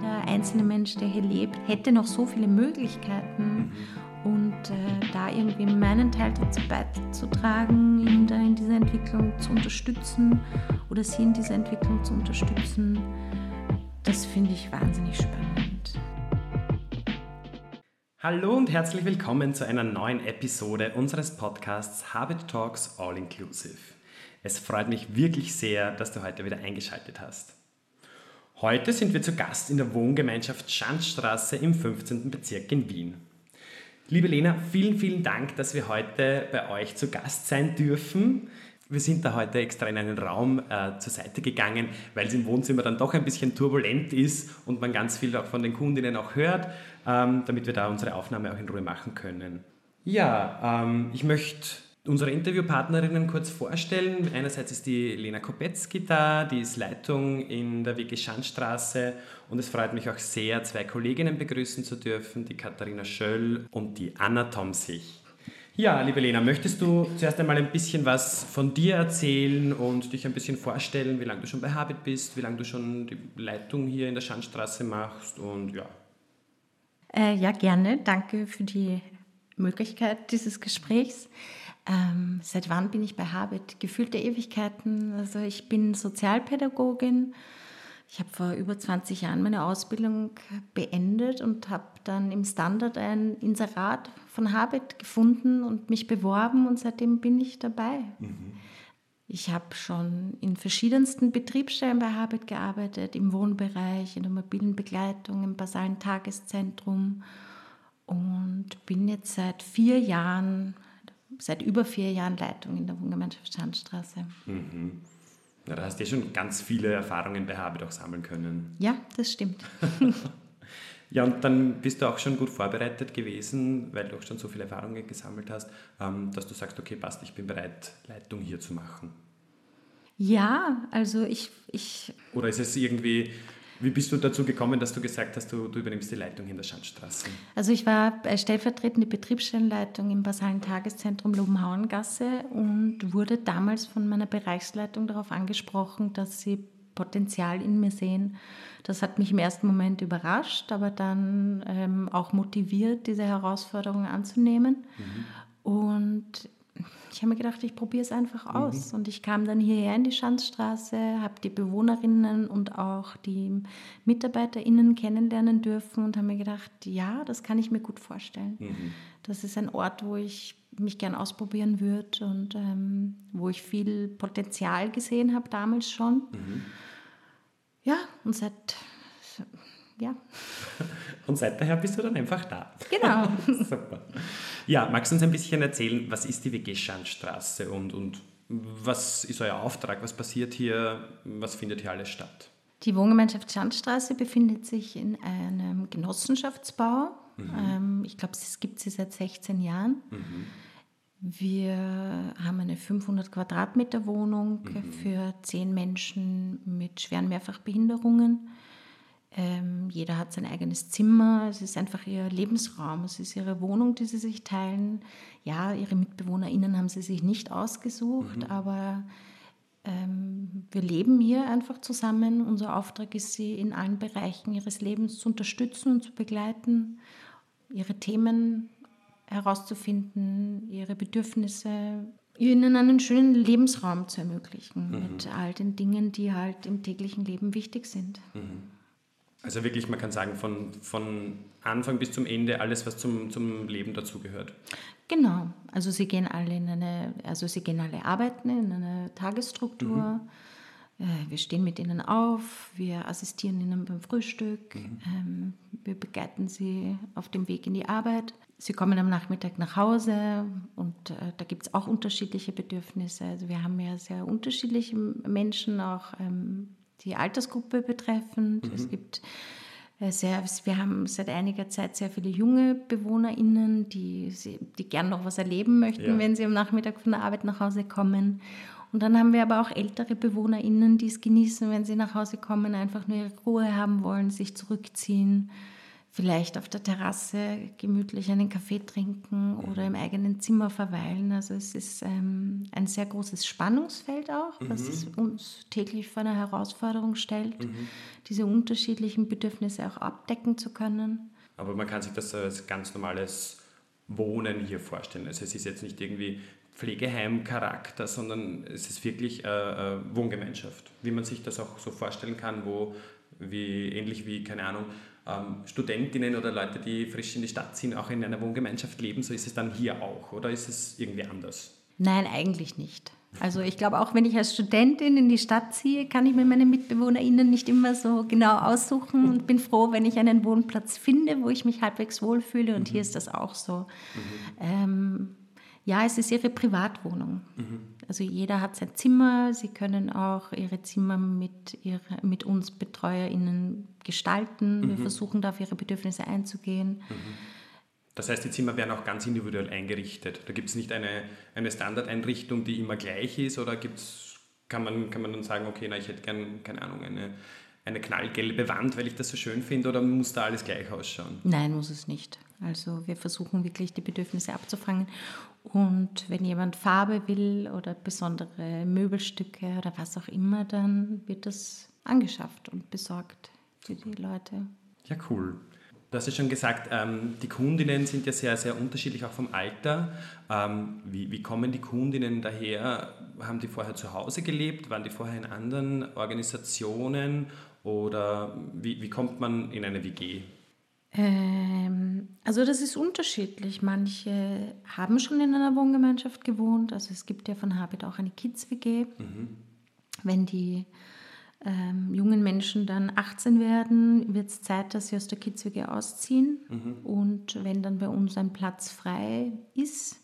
jeder einzelne Mensch, der hier lebt, hätte noch so viele Möglichkeiten. Und äh, da irgendwie meinen Teil dazu beizutragen, ihn da in dieser Entwicklung zu unterstützen oder sie in dieser Entwicklung zu unterstützen, das finde ich wahnsinnig spannend. Hallo und herzlich willkommen zu einer neuen Episode unseres Podcasts Habit Talks All Inclusive. Es freut mich wirklich sehr, dass du heute wieder eingeschaltet hast. Heute sind wir zu Gast in der Wohngemeinschaft Schanzstraße im 15. Bezirk in Wien. Liebe Lena, vielen, vielen Dank, dass wir heute bei euch zu Gast sein dürfen. Wir sind da heute extra in einen Raum äh, zur Seite gegangen, weil es im Wohnzimmer dann doch ein bisschen turbulent ist und man ganz viel von den Kundinnen auch hört, ähm, damit wir da unsere Aufnahme auch in Ruhe machen können. Ja, ähm, ich möchte unsere Interviewpartnerinnen kurz vorstellen. Einerseits ist die Lena Kopetzky da, die ist Leitung in der WG Schandstraße und es freut mich auch sehr, zwei Kolleginnen begrüßen zu dürfen, die Katharina Schöll und die Anna Tomsich. Ja, liebe Lena, möchtest du zuerst einmal ein bisschen was von dir erzählen und dich ein bisschen vorstellen, wie lange du schon bei Habit bist, wie lange du schon die Leitung hier in der Schandstraße machst und ja. Äh, ja, gerne. Danke für die Möglichkeit dieses Gesprächs. Ähm, seit wann bin ich bei Habit? Gefühlte Ewigkeiten. Also ich bin Sozialpädagogin. Ich habe vor über 20 Jahren meine Ausbildung beendet und habe dann im Standard ein Inserat von Habit gefunden und mich beworben und seitdem bin ich dabei. Mhm. Ich habe schon in verschiedensten Betriebsstellen bei Habit gearbeitet, im Wohnbereich, in der mobilen Begleitung, im basalen Tageszentrum und bin jetzt seit vier Jahren seit über vier Jahren Leitung in der Wohngemeinschaft Schandstraße. Mhm. Ja, da hast du ja schon ganz viele Erfahrungen bei Habit auch sammeln können. Ja, das stimmt. ja, und dann bist du auch schon gut vorbereitet gewesen, weil du auch schon so viele Erfahrungen gesammelt hast, ähm, dass du sagst, okay, passt, ich bin bereit, Leitung hier zu machen. Ja, also ich, ich. Oder ist es irgendwie wie bist du dazu gekommen, dass du gesagt hast, du, du übernimmst die Leitung in der Schandstraße? Also ich war stellvertretende Betriebsstellenleitung im basalen Tageszentrum Lobenhauengasse und wurde damals von meiner Bereichsleitung darauf angesprochen, dass sie Potenzial in mir sehen. Das hat mich im ersten Moment überrascht, aber dann ähm, auch motiviert, diese Herausforderung anzunehmen. Mhm. Und ich habe mir gedacht, ich probiere es einfach mhm. aus. Mhm. Und ich kam dann hierher in die Schanzstraße, habe die Bewohnerinnen und auch die MitarbeiterInnen kennenlernen dürfen und habe mir gedacht, ja, das kann ich mir gut vorstellen. Mhm. Das ist ein Ort, wo ich mich gern ausprobieren würde und ähm, wo ich viel Potenzial gesehen habe damals schon. Mhm. Ja, und seit ja. Und seit daher bist du dann einfach da. Genau. Super. Ja, magst du uns ein bisschen erzählen, was ist die WG Schandstraße und, und was ist euer Auftrag? Was passiert hier? Was findet hier alles statt? Die Wohngemeinschaft Schandstraße befindet sich in einem Genossenschaftsbau. Mhm. Ähm, ich glaube, es gibt sie seit 16 Jahren. Mhm. Wir haben eine 500 Quadratmeter Wohnung mhm. für zehn Menschen mit schweren Mehrfachbehinderungen. Ähm, jeder hat sein eigenes Zimmer. Es ist einfach ihr Lebensraum. Es ist ihre Wohnung, die sie sich teilen. Ja, ihre MitbewohnerInnen haben sie sich nicht ausgesucht, mhm. aber ähm, wir leben hier einfach zusammen. Unser Auftrag ist, sie in allen Bereichen ihres Lebens zu unterstützen und zu begleiten, ihre Themen herauszufinden, ihre Bedürfnisse, ihnen einen schönen Lebensraum zu ermöglichen mhm. mit all den Dingen, die halt im täglichen Leben wichtig sind. Mhm. Also wirklich, man kann sagen, von, von Anfang bis zum Ende alles, was zum, zum Leben dazugehört. Genau. Also sie gehen alle in eine, also sie gehen alle arbeiten in eine Tagesstruktur. Mhm. Äh, wir stehen mit ihnen auf, wir assistieren ihnen beim Frühstück, mhm. Ähm, wir begleiten sie auf dem Weg in die Arbeit. Sie kommen am Nachmittag nach Hause und äh, da gibt es auch unterschiedliche Bedürfnisse. Also wir haben ja sehr unterschiedliche Menschen, auch ähm, die Altersgruppe betreffend. Mhm. Es gibt äh, sehr, wir haben seit einiger Zeit sehr viele junge BewohnerInnen, die, die gern noch was erleben möchten, ja. wenn sie am Nachmittag von der Arbeit nach Hause kommen. Und dann haben wir aber auch ältere BewohnerInnen, die es genießen, wenn sie nach Hause kommen, einfach nur ihre Ruhe haben wollen, sich zurückziehen. Vielleicht auf der Terrasse gemütlich einen Kaffee trinken oder im eigenen Zimmer verweilen. Also es ist ähm, ein sehr großes Spannungsfeld auch, mhm. was uns täglich vor eine Herausforderung stellt, mhm. diese unterschiedlichen Bedürfnisse auch abdecken zu können. Aber man kann sich das als ganz normales Wohnen hier vorstellen. Also es ist jetzt nicht irgendwie Pflegeheim-Charakter, sondern es ist wirklich äh, äh, Wohngemeinschaft, wie man sich das auch so vorstellen kann, wo wie ähnlich wie, keine Ahnung, ähm, Studentinnen oder Leute, die frisch in die Stadt ziehen, auch in einer Wohngemeinschaft leben, so ist es dann hier auch oder ist es irgendwie anders? Nein, eigentlich nicht. Also ich glaube, auch wenn ich als Studentin in die Stadt ziehe, kann ich mir meine MitbewohnerInnen nicht immer so genau aussuchen und bin froh, wenn ich einen Wohnplatz finde, wo ich mich halbwegs wohlfühle und mhm. hier ist das auch so. Mhm. Ähm, ja, es ist ihre Privatwohnung. Mhm. Also jeder hat sein Zimmer. Sie können auch ihre Zimmer mit, ihre, mit uns BetreuerInnen gestalten. Mhm. Wir versuchen da auf ihre Bedürfnisse einzugehen. Mhm. Das heißt, die Zimmer werden auch ganz individuell eingerichtet. Da gibt es nicht eine, eine Standardeinrichtung, die immer gleich ist, oder gibt's, kann, man, kann man dann sagen, okay, na, ich hätte gern, keine Ahnung, eine, eine knallgelbe Wand, weil ich das so schön finde, oder muss da alles gleich ausschauen? Nein, muss es nicht. Also wir versuchen wirklich die Bedürfnisse abzufangen. Und wenn jemand Farbe will oder besondere Möbelstücke oder was auch immer, dann wird das angeschafft und besorgt für die Leute. Ja, cool. Du hast ja schon gesagt, ähm, die Kundinnen sind ja sehr, sehr unterschiedlich, auch vom Alter. Ähm, wie, wie kommen die Kundinnen daher? Haben die vorher zu Hause gelebt? Waren die vorher in anderen Organisationen? Oder wie, wie kommt man in eine WG? Ähm, also das ist unterschiedlich. Manche haben schon in einer Wohngemeinschaft gewohnt. Also es gibt ja von Habit auch eine Kids-WG. Mhm. Wenn die ähm, jungen Menschen dann 18 werden, wird es Zeit, dass sie aus der Kids-WG ausziehen. Mhm. Und wenn dann bei uns ein Platz frei ist.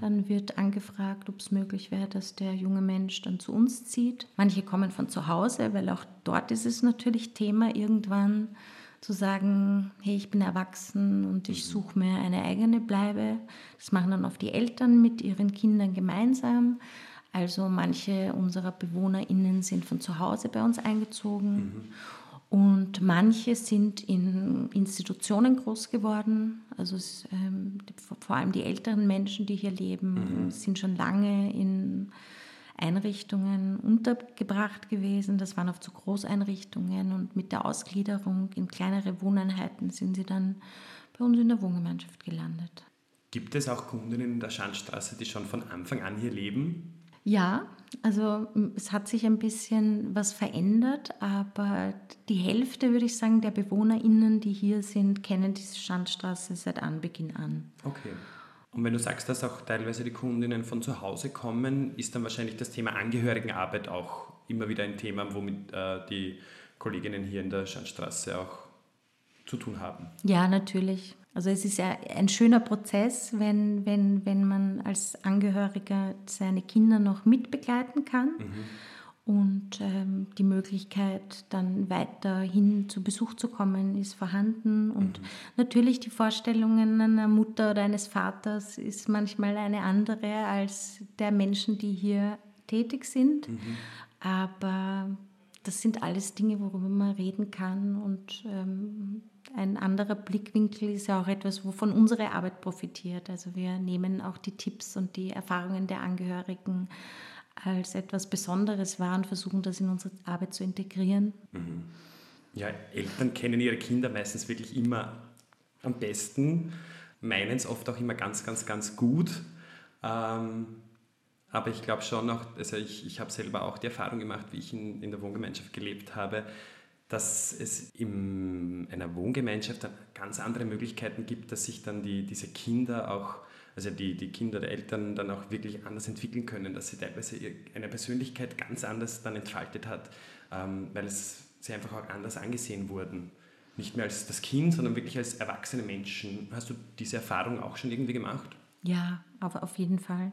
Dann wird angefragt, ob es möglich wäre, dass der junge Mensch dann zu uns zieht. Manche kommen von zu Hause, weil auch dort ist es natürlich Thema irgendwann zu sagen, hey, ich bin erwachsen und ich mhm. suche mir eine eigene Bleibe. Das machen dann oft die Eltern mit ihren Kindern gemeinsam. Also manche unserer BewohnerInnen sind von zu Hause bei uns eingezogen mhm. Und manche sind in Institutionen groß geworden. Also es, ähm, vor allem die älteren Menschen, die hier leben, mhm. sind schon lange in Einrichtungen untergebracht gewesen. Das waren oft so Großeinrichtungen und mit der Ausgliederung in kleinere Wohneinheiten sind sie dann bei uns in der Wohngemeinschaft gelandet. Gibt es auch Kundinnen in der Schandstraße, die schon von Anfang an hier leben? Ja, also es hat sich ein bisschen was verändert, aber die Hälfte, würde ich sagen, der BewohnerInnen, die hier sind, kennen diese Schandstraße seit Anbeginn an. Okay. Und wenn du sagst, dass auch teilweise die Kundinnen von zu Hause kommen, ist dann wahrscheinlich das Thema Angehörigenarbeit auch immer wieder ein Thema, womit äh, die Kolleginnen hier in der Schandstraße auch zu tun haben. Ja, natürlich. Also es ist ja ein schöner Prozess, wenn, wenn, wenn man als Angehöriger seine Kinder noch mitbegleiten kann. Mhm. Und ähm, die Möglichkeit, dann weiterhin zu Besuch zu kommen, ist vorhanden. Und mhm. natürlich die Vorstellungen einer Mutter oder eines Vaters ist manchmal eine andere als der Menschen, die hier tätig sind. Mhm. Aber das sind alles Dinge, worüber man reden kann. Und ähm, ein anderer Blickwinkel ist ja auch etwas, wovon unsere Arbeit profitiert. Also wir nehmen auch die Tipps und die Erfahrungen der Angehörigen als etwas Besonderes wahr und versuchen das in unsere Arbeit zu integrieren. Mhm. Ja, Eltern kennen ihre Kinder meistens wirklich immer am besten, meinen es oft auch immer ganz, ganz, ganz gut. Ähm, aber ich glaube schon auch, also ich, ich habe selber auch die Erfahrung gemacht, wie ich in, in der Wohngemeinschaft gelebt habe, dass es in einer Wohngemeinschaft dann ganz andere Möglichkeiten gibt, dass sich dann die, diese Kinder auch, also die, die Kinder der Eltern dann auch wirklich anders entwickeln können, dass sie teilweise eine Persönlichkeit ganz anders dann entfaltet hat, ähm, weil es sie einfach auch anders angesehen wurden. Nicht mehr als das Kind, sondern wirklich als erwachsene Menschen. Hast du diese Erfahrung auch schon irgendwie gemacht? Ja, auf, auf jeden Fall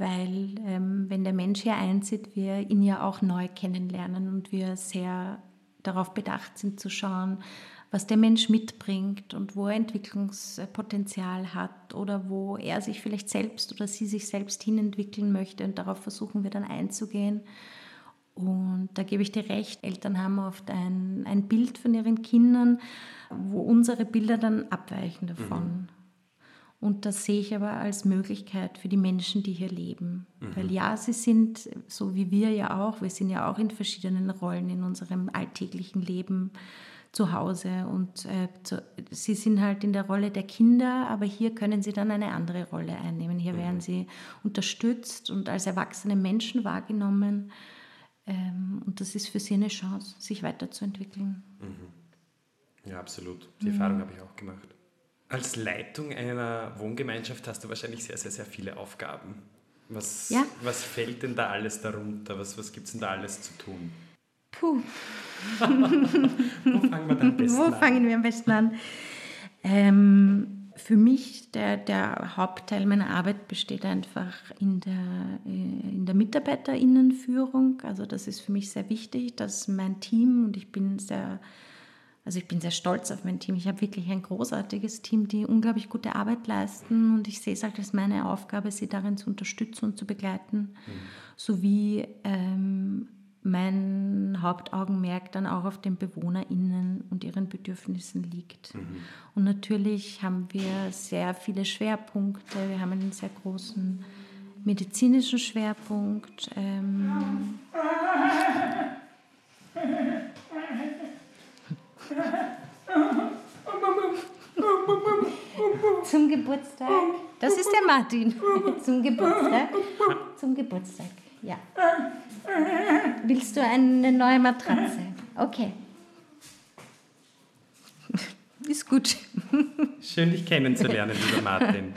weil ähm, wenn der Mensch hier einzieht, wir ihn ja auch neu kennenlernen und wir sehr darauf bedacht sind zu schauen, was der Mensch mitbringt und wo er Entwicklungspotenzial hat oder wo er sich vielleicht selbst oder sie sich selbst hinentwickeln möchte. Und darauf versuchen wir dann einzugehen. Und da gebe ich dir recht, Eltern haben oft ein, ein Bild von ihren Kindern, wo unsere Bilder dann abweichen davon. Mhm. Und das sehe ich aber als Möglichkeit für die Menschen, die hier leben. Mhm. Weil ja, sie sind, so wie wir ja auch, wir sind ja auch in verschiedenen Rollen in unserem alltäglichen Leben zu Hause. Und äh, zu, sie sind halt in der Rolle der Kinder, aber hier können sie dann eine andere Rolle einnehmen. Hier mhm. werden sie unterstützt und als erwachsene Menschen wahrgenommen. Ähm, und das ist für sie eine Chance, sich weiterzuentwickeln. Mhm. Ja, absolut. Die mhm. Erfahrung habe ich auch gemacht. Als Leitung einer Wohngemeinschaft hast du wahrscheinlich sehr, sehr, sehr viele Aufgaben. Was, ja. was fällt denn da alles darunter? Was, was gibt es denn da alles zu tun? Puh. Wo fangen wir am besten Wo an? Wo fangen wir am besten an? Ähm, für mich, der, der Hauptteil meiner Arbeit besteht einfach in der, äh, in der Mitarbeiterinnenführung. Also das ist für mich sehr wichtig, dass mein Team, und ich bin sehr, also ich bin sehr stolz auf mein Team. Ich habe wirklich ein großartiges Team, die unglaublich gute Arbeit leisten und ich sehe es halt als meine Aufgabe, sie darin zu unterstützen und zu begleiten, mhm. sowie ähm, mein Hauptaugenmerk dann auch auf den BewohnerInnen und ihren Bedürfnissen liegt. Mhm. Und natürlich haben wir sehr viele Schwerpunkte. Wir haben einen sehr großen medizinischen Schwerpunkt. Ähm Zum Geburtstag. Das ist der Martin. Zum Geburtstag. Zum Geburtstag, ja. Willst du eine neue Matratze? Okay. Ist gut. Schön, dich kennenzulernen, lieber Martin.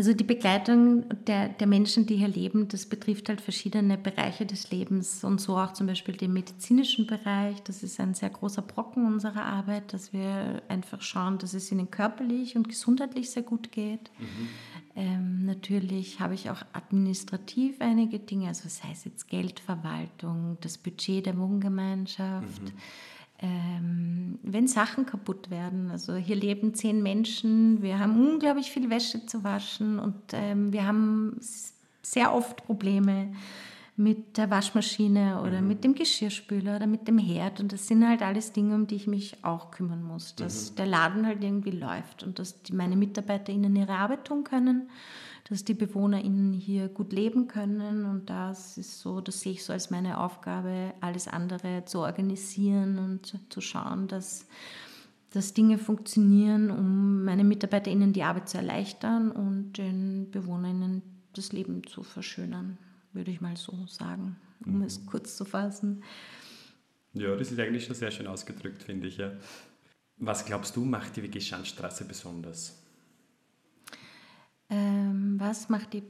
Also die Begleitung der, der Menschen, die hier leben, das betrifft halt verschiedene Bereiche des Lebens und so auch zum Beispiel den medizinischen Bereich. Das ist ein sehr großer Brocken unserer Arbeit, dass wir einfach schauen, dass es ihnen körperlich und gesundheitlich sehr gut geht. Mhm. Ähm, natürlich habe ich auch administrativ einige Dinge, also sei es jetzt Geldverwaltung, das Budget der Wohngemeinschaft. Mhm. Ähm, wenn Sachen kaputt werden, also hier leben zehn Menschen, wir haben unglaublich viel Wäsche zu waschen und ähm, wir haben sehr oft Probleme mit der Waschmaschine oder mhm. mit dem Geschirrspüler oder mit dem Herd. Und das sind halt alles Dinge, um die ich mich auch kümmern muss. Dass mhm. der Laden halt irgendwie läuft und dass die, meine MitarbeiterInnen ihre Arbeit tun können, dass die BewohnerInnen hier gut leben können. Und das ist so, das sehe ich so als meine Aufgabe, alles andere zu organisieren und zu schauen, dass dass Dinge funktionieren, um meinen MitarbeiterInnen die Arbeit zu erleichtern und den BewohnerInnen das Leben zu verschönern würde ich mal so sagen, um mhm. es kurz zu fassen. Ja, das ist eigentlich schon sehr schön ausgedrückt, finde ich. Ja. Was glaubst du, macht die WG-Schandstraße besonders? Ähm, was macht die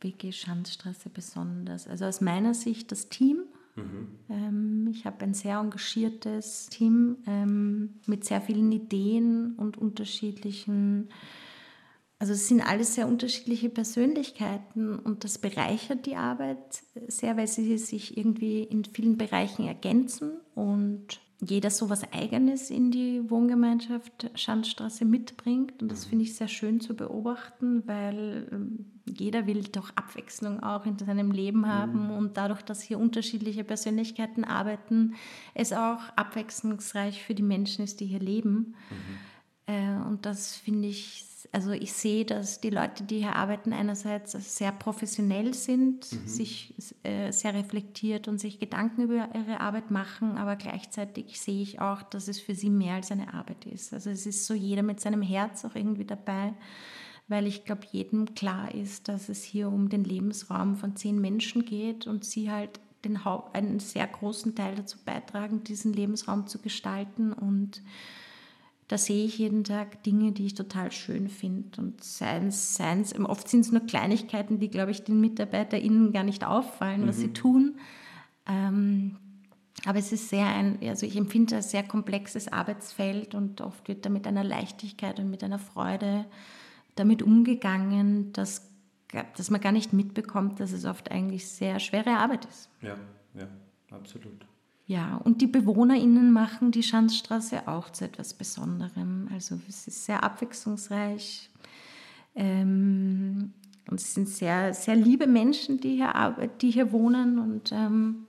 WG-Schandstraße besonders? Also aus meiner Sicht das Team. Mhm. Ähm, ich habe ein sehr engagiertes Team ähm, mit sehr vielen Ideen und unterschiedlichen also es sind alles sehr unterschiedliche Persönlichkeiten und das bereichert die Arbeit sehr, weil sie sich irgendwie in vielen Bereichen ergänzen und jeder so was Eigenes in die Wohngemeinschaft Schandstraße mitbringt. Und das finde ich sehr schön zu beobachten, weil ähm, jeder will doch Abwechslung auch in seinem Leben mhm. haben. Mhm. Und dadurch, dass hier unterschiedliche Persönlichkeiten arbeiten, es auch abwechslungsreich für die Menschen ist, die hier leben. Mhm. Äh, und das finde ich also ich sehe, dass die Leute, die hier arbeiten, einerseits sehr professionell sind, mhm. sich äh, sehr reflektiert und sich Gedanken über ihre Arbeit machen, aber gleichzeitig sehe ich auch, dass es für sie mehr als eine Arbeit ist. Also es ist so jeder mit seinem Herz auch irgendwie dabei, weil ich glaube, jedem klar ist, dass es hier um den Lebensraum von zehn Menschen geht und sie halt den einen sehr großen Teil dazu beitragen, diesen Lebensraum zu gestalten und da sehe ich jeden Tag Dinge, die ich total schön finde. Und seins, seins, oft sind es nur Kleinigkeiten, die, glaube ich, den MitarbeiterInnen gar nicht auffallen, was mhm. sie tun. Ähm, aber es ist sehr ein, also ich empfinde ein sehr komplexes Arbeitsfeld und oft wird da mit einer Leichtigkeit und mit einer Freude damit umgegangen, dass, dass man gar nicht mitbekommt, dass es oft eigentlich sehr schwere Arbeit ist. Ja, ja, absolut. Ja, und die BewohnerInnen machen die Schanzstraße auch zu etwas Besonderem. Also es ist sehr abwechslungsreich. Ähm, und es sind sehr, sehr liebe Menschen, die hier, die hier wohnen. Und ähm,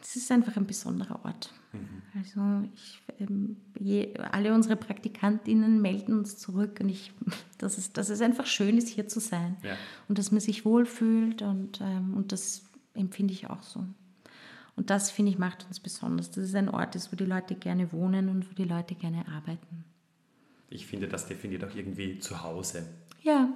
das ist einfach ein besonderer Ort. Mhm. Also ich, ähm, je, alle unsere Praktikantinnen melden uns zurück und ich, dass, es, dass es einfach schön ist, hier zu sein ja. und dass man sich wohlfühlt und, ähm, und das empfinde ich auch so. Und das, finde ich, macht uns besonders, dass es ein Ort ist, wo die Leute gerne wohnen und wo die Leute gerne arbeiten. Ich finde, das definiert auch irgendwie zu Hause. Ja.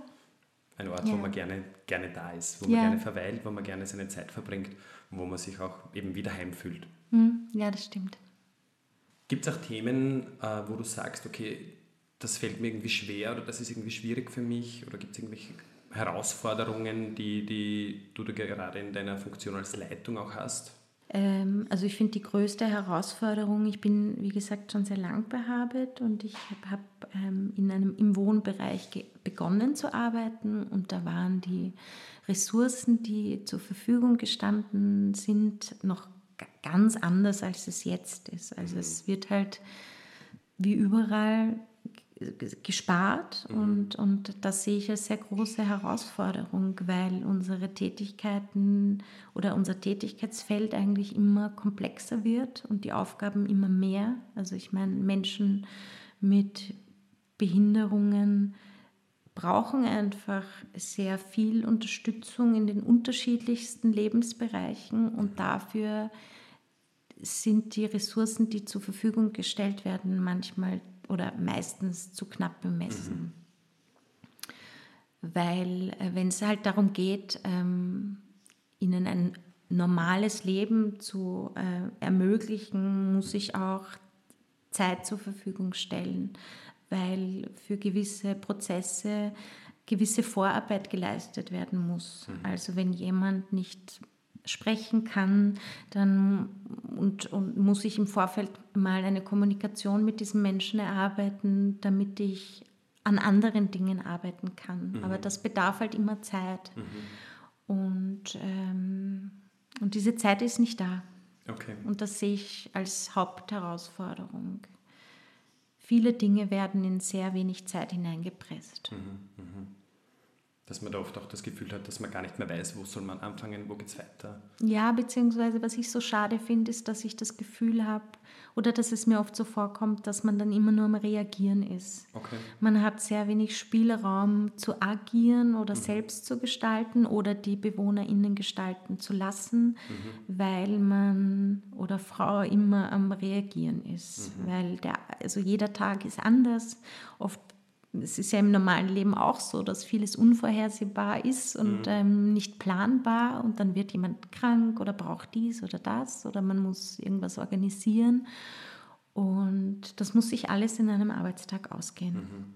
Ein Ort, ja. wo man gerne, gerne da ist, wo man gerne verweilt, wo man gerne seine Zeit verbringt und wo man sich auch eben wieder heimfühlt. Hm, ja, das stimmt. Gibt es auch Themen, äh, wo du sagst, okay, das fällt mir irgendwie schwer oder das ist irgendwie schwierig für mich? Oder gibt es irgendwelche Herausforderungen, die, die du gerade in deiner Funktion als Leitung auch hast? Ähm, also ich finde die größte Herausforderung, ich bin wie gesagt schon sehr lang bei Habit und ich habe ähm, in einem im Wohnbereich begonnen zu arbeiten und da waren die Ressourcen, die zur Verfügung gestanden sind, noch ganz anders, als es jetzt ist. Also es wird halt wie überall gespart mhm. und, und das sehe ich als sehr große Herausforderung, weil unsere Tätigkeiten oder unser Tätigkeitsfeld eigentlich immer komplexer wird und die Aufgaben immer mehr. Also ich meine, Menschen mit Behinderungen brauchen einfach sehr viel Unterstützung in den unterschiedlichsten Lebensbereichen und dafür sind die Ressourcen, die zur Verfügung gestellt werden, manchmal oder meistens zu knapp bemessen. Mhm. Weil äh, wenn es halt darum geht, ähm, ihnen ein normales Leben zu äh, ermöglichen, muss ich auch Zeit zur Verfügung stellen, weil für gewisse Prozesse gewisse Vorarbeit geleistet werden muss. Mhm. Also wenn jemand nicht sprechen kann, dann und, und muss ich im Vorfeld mal eine Kommunikation mit diesem Menschen erarbeiten, damit ich an anderen Dingen arbeiten kann. Mhm. Aber das bedarf halt immer Zeit. Mhm. Und, ähm, und diese Zeit ist nicht da. Okay. Und das sehe ich als Hauptherausforderung. Viele Dinge werden in sehr wenig Zeit hineingepresst. Mhm. Dass man da oft auch das Gefühl hat, dass man gar nicht mehr weiß, wo soll man anfangen, wo geht es weiter. Ja, beziehungsweise was ich so schade finde, ist, dass ich das Gefühl habe oder dass es mir oft so vorkommt, dass man dann immer nur am Reagieren ist. Okay. Man hat sehr wenig Spielraum zu agieren oder mhm. selbst zu gestalten oder die BewohnerInnen gestalten zu lassen, mhm. weil man oder Frau immer am Reagieren ist. Mhm. Weil der, also jeder Tag ist anders. Oft es ist ja im normalen Leben auch so, dass vieles unvorhersehbar ist und mhm. ähm, nicht planbar und dann wird jemand krank oder braucht dies oder das oder man muss irgendwas organisieren und das muss sich alles in einem Arbeitstag ausgehen. Mhm.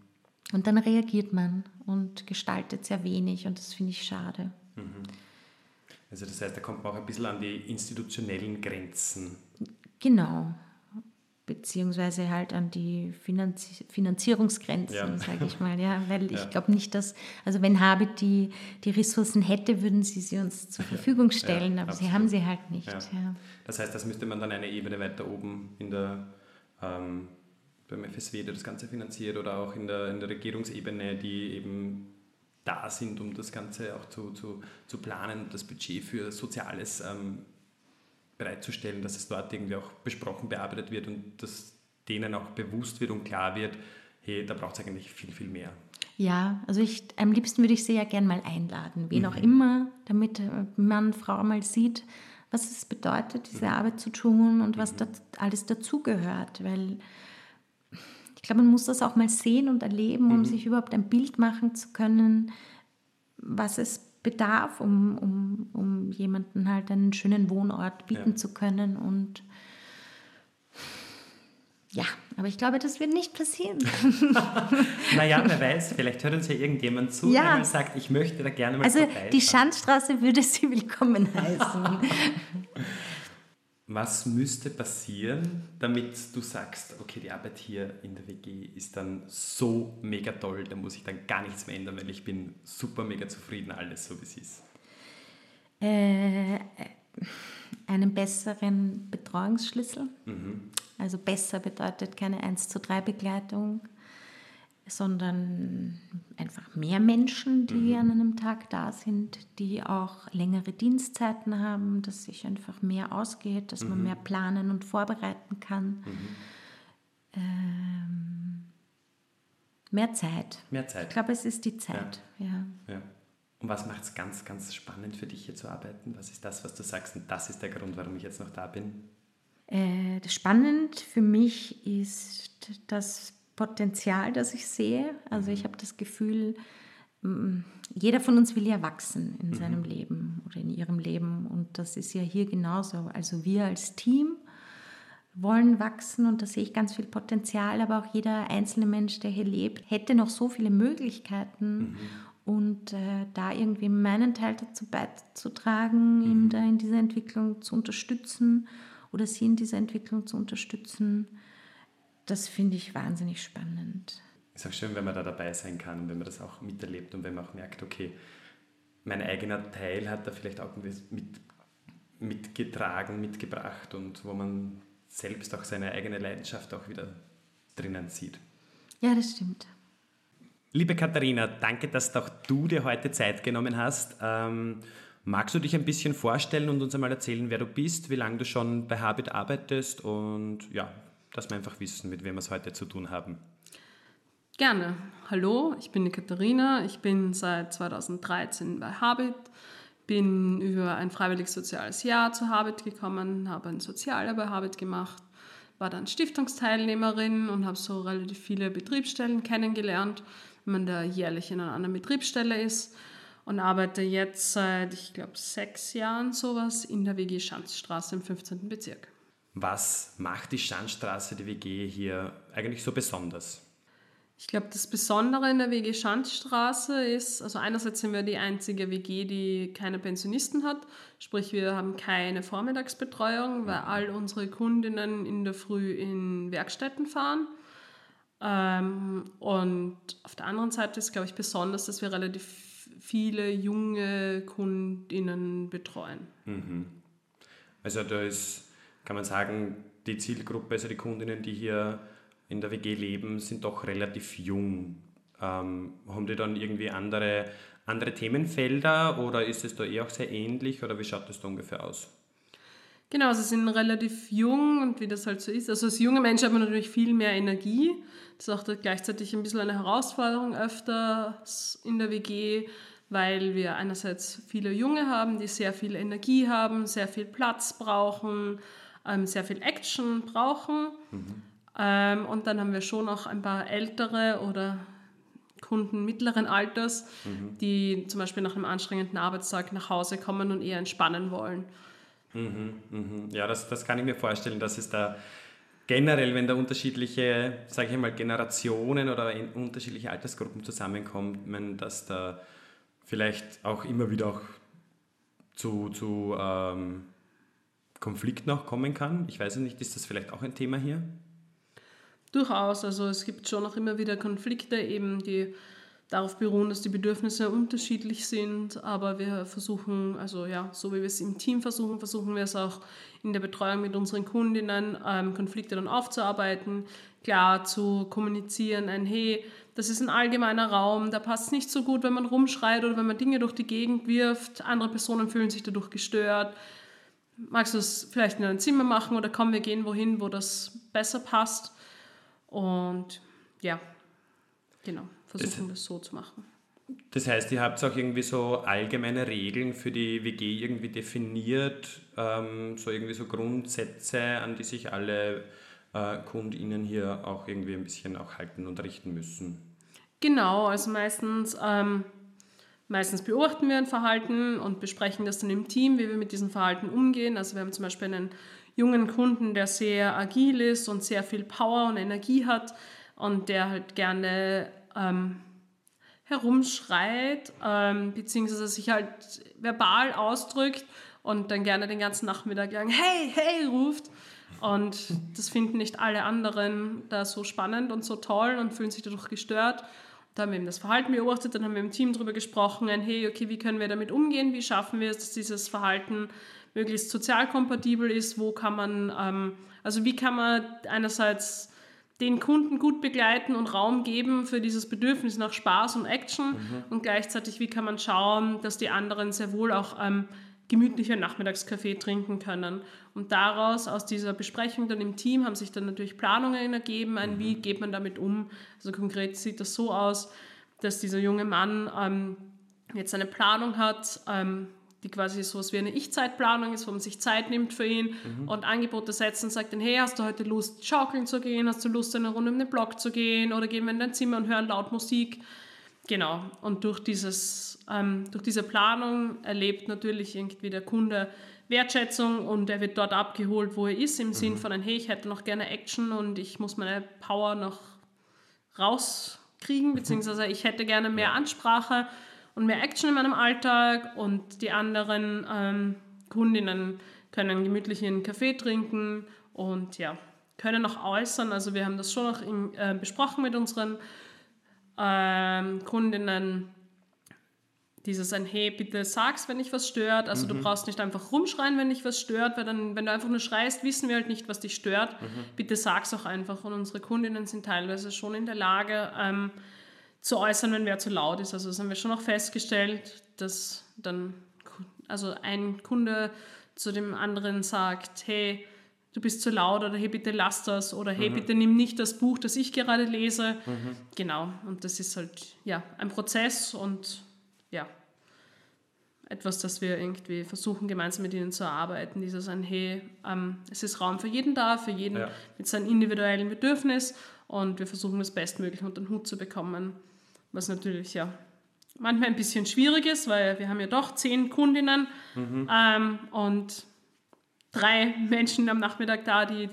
Und dann reagiert man und gestaltet sehr wenig und das finde ich schade. Mhm. Also das heißt, da kommt man auch ein bisschen an die institutionellen Grenzen. Genau beziehungsweise halt an die Finanzi Finanzierungsgrenzen, ja. sage ich mal. Ja, weil ja. ich glaube nicht, dass, also wenn Habit die, die Ressourcen hätte, würden sie sie uns zur Verfügung stellen, ja, aber absolut. sie haben sie halt nicht. Das heißt, das müsste man dann eine Ebene weiter oben in der, ähm, beim FSW, der das Ganze finanziert, oder auch in der, in der Regierungsebene, die eben da sind, um das Ganze auch zu, zu, zu planen, das Budget für Soziales ähm, bereitzustellen, dass es dort irgendwie auch besprochen, bearbeitet wird und dass denen auch bewusst wird und klar wird, hey, da braucht es eigentlich viel, viel mehr. Ja, also ich, am liebsten würde ich sie ja gerne mal einladen, wen mhm. auch immer, damit äh, Mann, Frau mal sieht, was es bedeutet, diese mhm. Arbeit zu tun und was mhm. da alles dazugehört, weil ich glaube, man muss das auch mal sehen und erleben, um mhm. sich überhaupt ein Bild machen zu können, was es bedarf, um, um, um jemanden halt einen schönen Wohnort bieten ja. zu können. Und ja, aber ich glaube, das wird nicht passieren. naja, wer weiß, vielleicht hört uns ja irgendjemand zu, ja. der sagt, ich möchte da gerne mal Also die Schandstraße würde sie willkommen heißen. Was müsste passieren, damit du sagst, okay, die Arbeit hier in der WG ist dann so mega toll, da muss ich dann gar nichts mehr ändern, weil ich bin super mega zufrieden, alles so wie es ist? Äh, einen besseren Betreuungsschlüssel. Mhm. Also besser bedeutet keine 1 zu 3 Begleitung. Sondern einfach mehr Menschen, die mhm. an einem Tag da sind, die auch längere Dienstzeiten haben, dass sich einfach mehr ausgeht, dass mhm. man mehr planen und vorbereiten kann. Mhm. Ähm, mehr Zeit. Mehr Zeit. Ich glaube, es ist die Zeit. Ja. ja. ja. Und was macht es ganz, ganz spannend für dich hier zu arbeiten? Was ist das, was du sagst? Und das ist der Grund, warum ich jetzt noch da bin? Äh, spannend für mich ist das Potenzial, das ich sehe. Also ich habe das Gefühl, jeder von uns will ja wachsen in mhm. seinem Leben oder in ihrem Leben. Und das ist ja hier genauso. Also wir als Team wollen wachsen und da sehe ich ganz viel Potenzial, aber auch jeder einzelne Mensch, der hier lebt, hätte noch so viele Möglichkeiten. Mhm. Und äh, da irgendwie meinen Teil dazu beizutragen, mhm. ihn da in dieser Entwicklung zu unterstützen oder sie in dieser Entwicklung zu unterstützen, das finde ich wahnsinnig spannend. Ist auch schön, wenn man da dabei sein kann, wenn man das auch miterlebt und wenn man auch merkt, okay, mein eigener Teil hat da vielleicht auch mit, mitgetragen, mitgebracht und wo man selbst auch seine eigene Leidenschaft auch wieder drinnen sieht. Ja, das stimmt. Liebe Katharina, danke, dass doch du dir heute Zeit genommen hast. Ähm, magst du dich ein bisschen vorstellen und uns einmal erzählen, wer du bist, wie lange du schon bei Habit arbeitest und ja, dass wir einfach wissen, mit wem wir es heute zu tun haben. Gerne. Hallo, ich bin die Katharina. Ich bin seit 2013 bei Habit. Bin über ein freiwilliges soziales Jahr zu Habit gekommen, habe ein Sozialjahr bei Habit gemacht, war dann Stiftungsteilnehmerin und habe so relativ viele Betriebsstellen kennengelernt, wenn man da jährlich in einer anderen Betriebsstelle ist und arbeite jetzt seit, ich glaube, sechs Jahren sowas in der WG Schanzstraße im 15. Bezirk. Was macht die Schanzstraße, die WG hier eigentlich so besonders? Ich glaube, das Besondere in der WG Schanzstraße ist, also einerseits sind wir die einzige WG, die keine Pensionisten hat, sprich wir haben keine Vormittagsbetreuung, weil mhm. all unsere Kundinnen in der Früh in Werkstätten fahren. Ähm, und auf der anderen Seite ist, glaube ich, besonders, dass wir relativ viele junge Kundinnen betreuen. Mhm. Also da ist kann man sagen, die Zielgruppe, also die Kundinnen, die hier in der WG leben, sind doch relativ jung. Ähm, haben die dann irgendwie andere, andere Themenfelder oder ist es da eher auch sehr ähnlich oder wie schaut das da ungefähr aus? Genau, sie sind relativ jung und wie das halt so ist. Also als junge Menschen hat man natürlich viel mehr Energie. Das ist auch gleichzeitig ein bisschen eine Herausforderung öfter in der WG, weil wir einerseits viele Junge haben, die sehr viel Energie haben, sehr viel Platz brauchen, ähm, sehr viel Action brauchen. Mhm. Ähm, und dann haben wir schon auch ein paar ältere oder Kunden mittleren Alters, mhm. die zum Beispiel nach einem anstrengenden Arbeitstag nach Hause kommen und eher entspannen wollen. Mhm, mhm. Ja, das, das kann ich mir vorstellen, dass es da generell, wenn da unterschiedliche, sage ich mal, Generationen oder unterschiedliche Altersgruppen zusammenkommen, dass da vielleicht auch immer wieder auch zu, zu ähm, Konflikt noch kommen kann. Ich weiß nicht, ist das vielleicht auch ein Thema hier? Durchaus, also es gibt schon auch immer wieder Konflikte, eben die darauf beruhen, dass die Bedürfnisse unterschiedlich sind, aber wir versuchen, also ja, so wie wir es im Team versuchen, versuchen wir es auch in der Betreuung mit unseren Kundinnen, ähm, Konflikte dann aufzuarbeiten, klar zu kommunizieren, ein hey, das ist ein allgemeiner Raum, da passt es nicht so gut, wenn man rumschreit oder wenn man Dinge durch die Gegend wirft, andere Personen fühlen sich dadurch gestört, magst du es vielleicht in einem Zimmer machen oder komm, wir gehen wohin, wo das besser passt. Und ja, genau, versuchen das, das so zu machen. Das heißt, ihr habt auch irgendwie so allgemeine Regeln für die WG irgendwie definiert, ähm, so irgendwie so Grundsätze, an die sich alle äh, KundInnen hier auch irgendwie ein bisschen auch halten und richten müssen. Genau, also meistens ähm, Meistens beobachten wir ein Verhalten und besprechen das dann im Team, wie wir mit diesem Verhalten umgehen. Also wir haben zum Beispiel einen jungen Kunden, der sehr agil ist und sehr viel Power und Energie hat und der halt gerne ähm, herumschreit, ähm, beziehungsweise sich halt verbal ausdrückt und dann gerne den ganzen Nachmittag lang Hey, hey ruft. Und das finden nicht alle anderen da so spannend und so toll und fühlen sich dadurch gestört. Da haben wir eben das Verhalten beobachtet, dann haben wir im Team darüber gesprochen, hey, okay, wie können wir damit umgehen, wie schaffen wir es, dass dieses Verhalten möglichst sozial kompatibel ist, wo kann man, ähm, also wie kann man einerseits den Kunden gut begleiten und Raum geben für dieses Bedürfnis nach Spaß und Action mhm. und gleichzeitig, wie kann man schauen, dass die anderen sehr wohl auch ähm, gemütlicher Nachmittagskaffee trinken können. Und daraus, aus dieser Besprechung dann im Team, haben sich dann natürlich Planungen ergeben, ein, wie mhm. geht man damit um. Also konkret sieht das so aus, dass dieser junge Mann ähm, jetzt eine Planung hat, ähm, die quasi so was wie eine Ich-Zeitplanung ist, wo man sich Zeit nimmt für ihn mhm. und Angebote setzt und sagt dann, hey, hast du heute Lust, schaukeln zu gehen? Hast du Lust, eine Runde um den Block zu gehen? Oder gehen wir in dein Zimmer und hören laut Musik? Genau. Und durch, dieses, ähm, durch diese Planung erlebt natürlich irgendwie der Kunde Wertschätzung und er wird dort abgeholt, wo er ist, im mhm. Sinn von, hey, ich hätte noch gerne Action und ich muss meine Power noch rauskriegen, beziehungsweise ich hätte gerne mehr Ansprache und mehr Action in meinem Alltag und die anderen ähm, Kundinnen können gemütlich ihren Kaffee trinken und ja, können auch äußern. Also wir haben das schon noch in, äh, besprochen mit unseren ähm, Kundinnen, dieses ein Hey, bitte sag's, wenn dich was stört. Also mhm. du brauchst nicht einfach rumschreien, wenn dich was stört, weil dann, wenn du einfach nur schreist, wissen wir halt nicht, was dich stört. Mhm. Bitte sag's auch einfach. Und unsere Kundinnen sind teilweise schon in der Lage, ähm, zu äußern, wenn wer zu laut ist. Also das haben wir schon auch festgestellt, dass dann also ein Kunde zu dem anderen sagt, hey, du bist zu laut oder hey, bitte lass das oder hey, mhm. bitte nimm nicht das Buch, das ich gerade lese. Mhm. Genau, und das ist halt ja ein Prozess und ja, etwas, das wir irgendwie versuchen, gemeinsam mit ihnen zu erarbeiten. Dieses ein, hey, ähm, es ist Raum für jeden da, für jeden ja. mit seinem individuellen Bedürfnis und wir versuchen das bestmöglich unter den Hut zu bekommen was natürlich ja manchmal ein bisschen schwierig ist, weil wir haben ja doch zehn Kundinnen mhm. ähm, und drei Menschen am Nachmittag da, die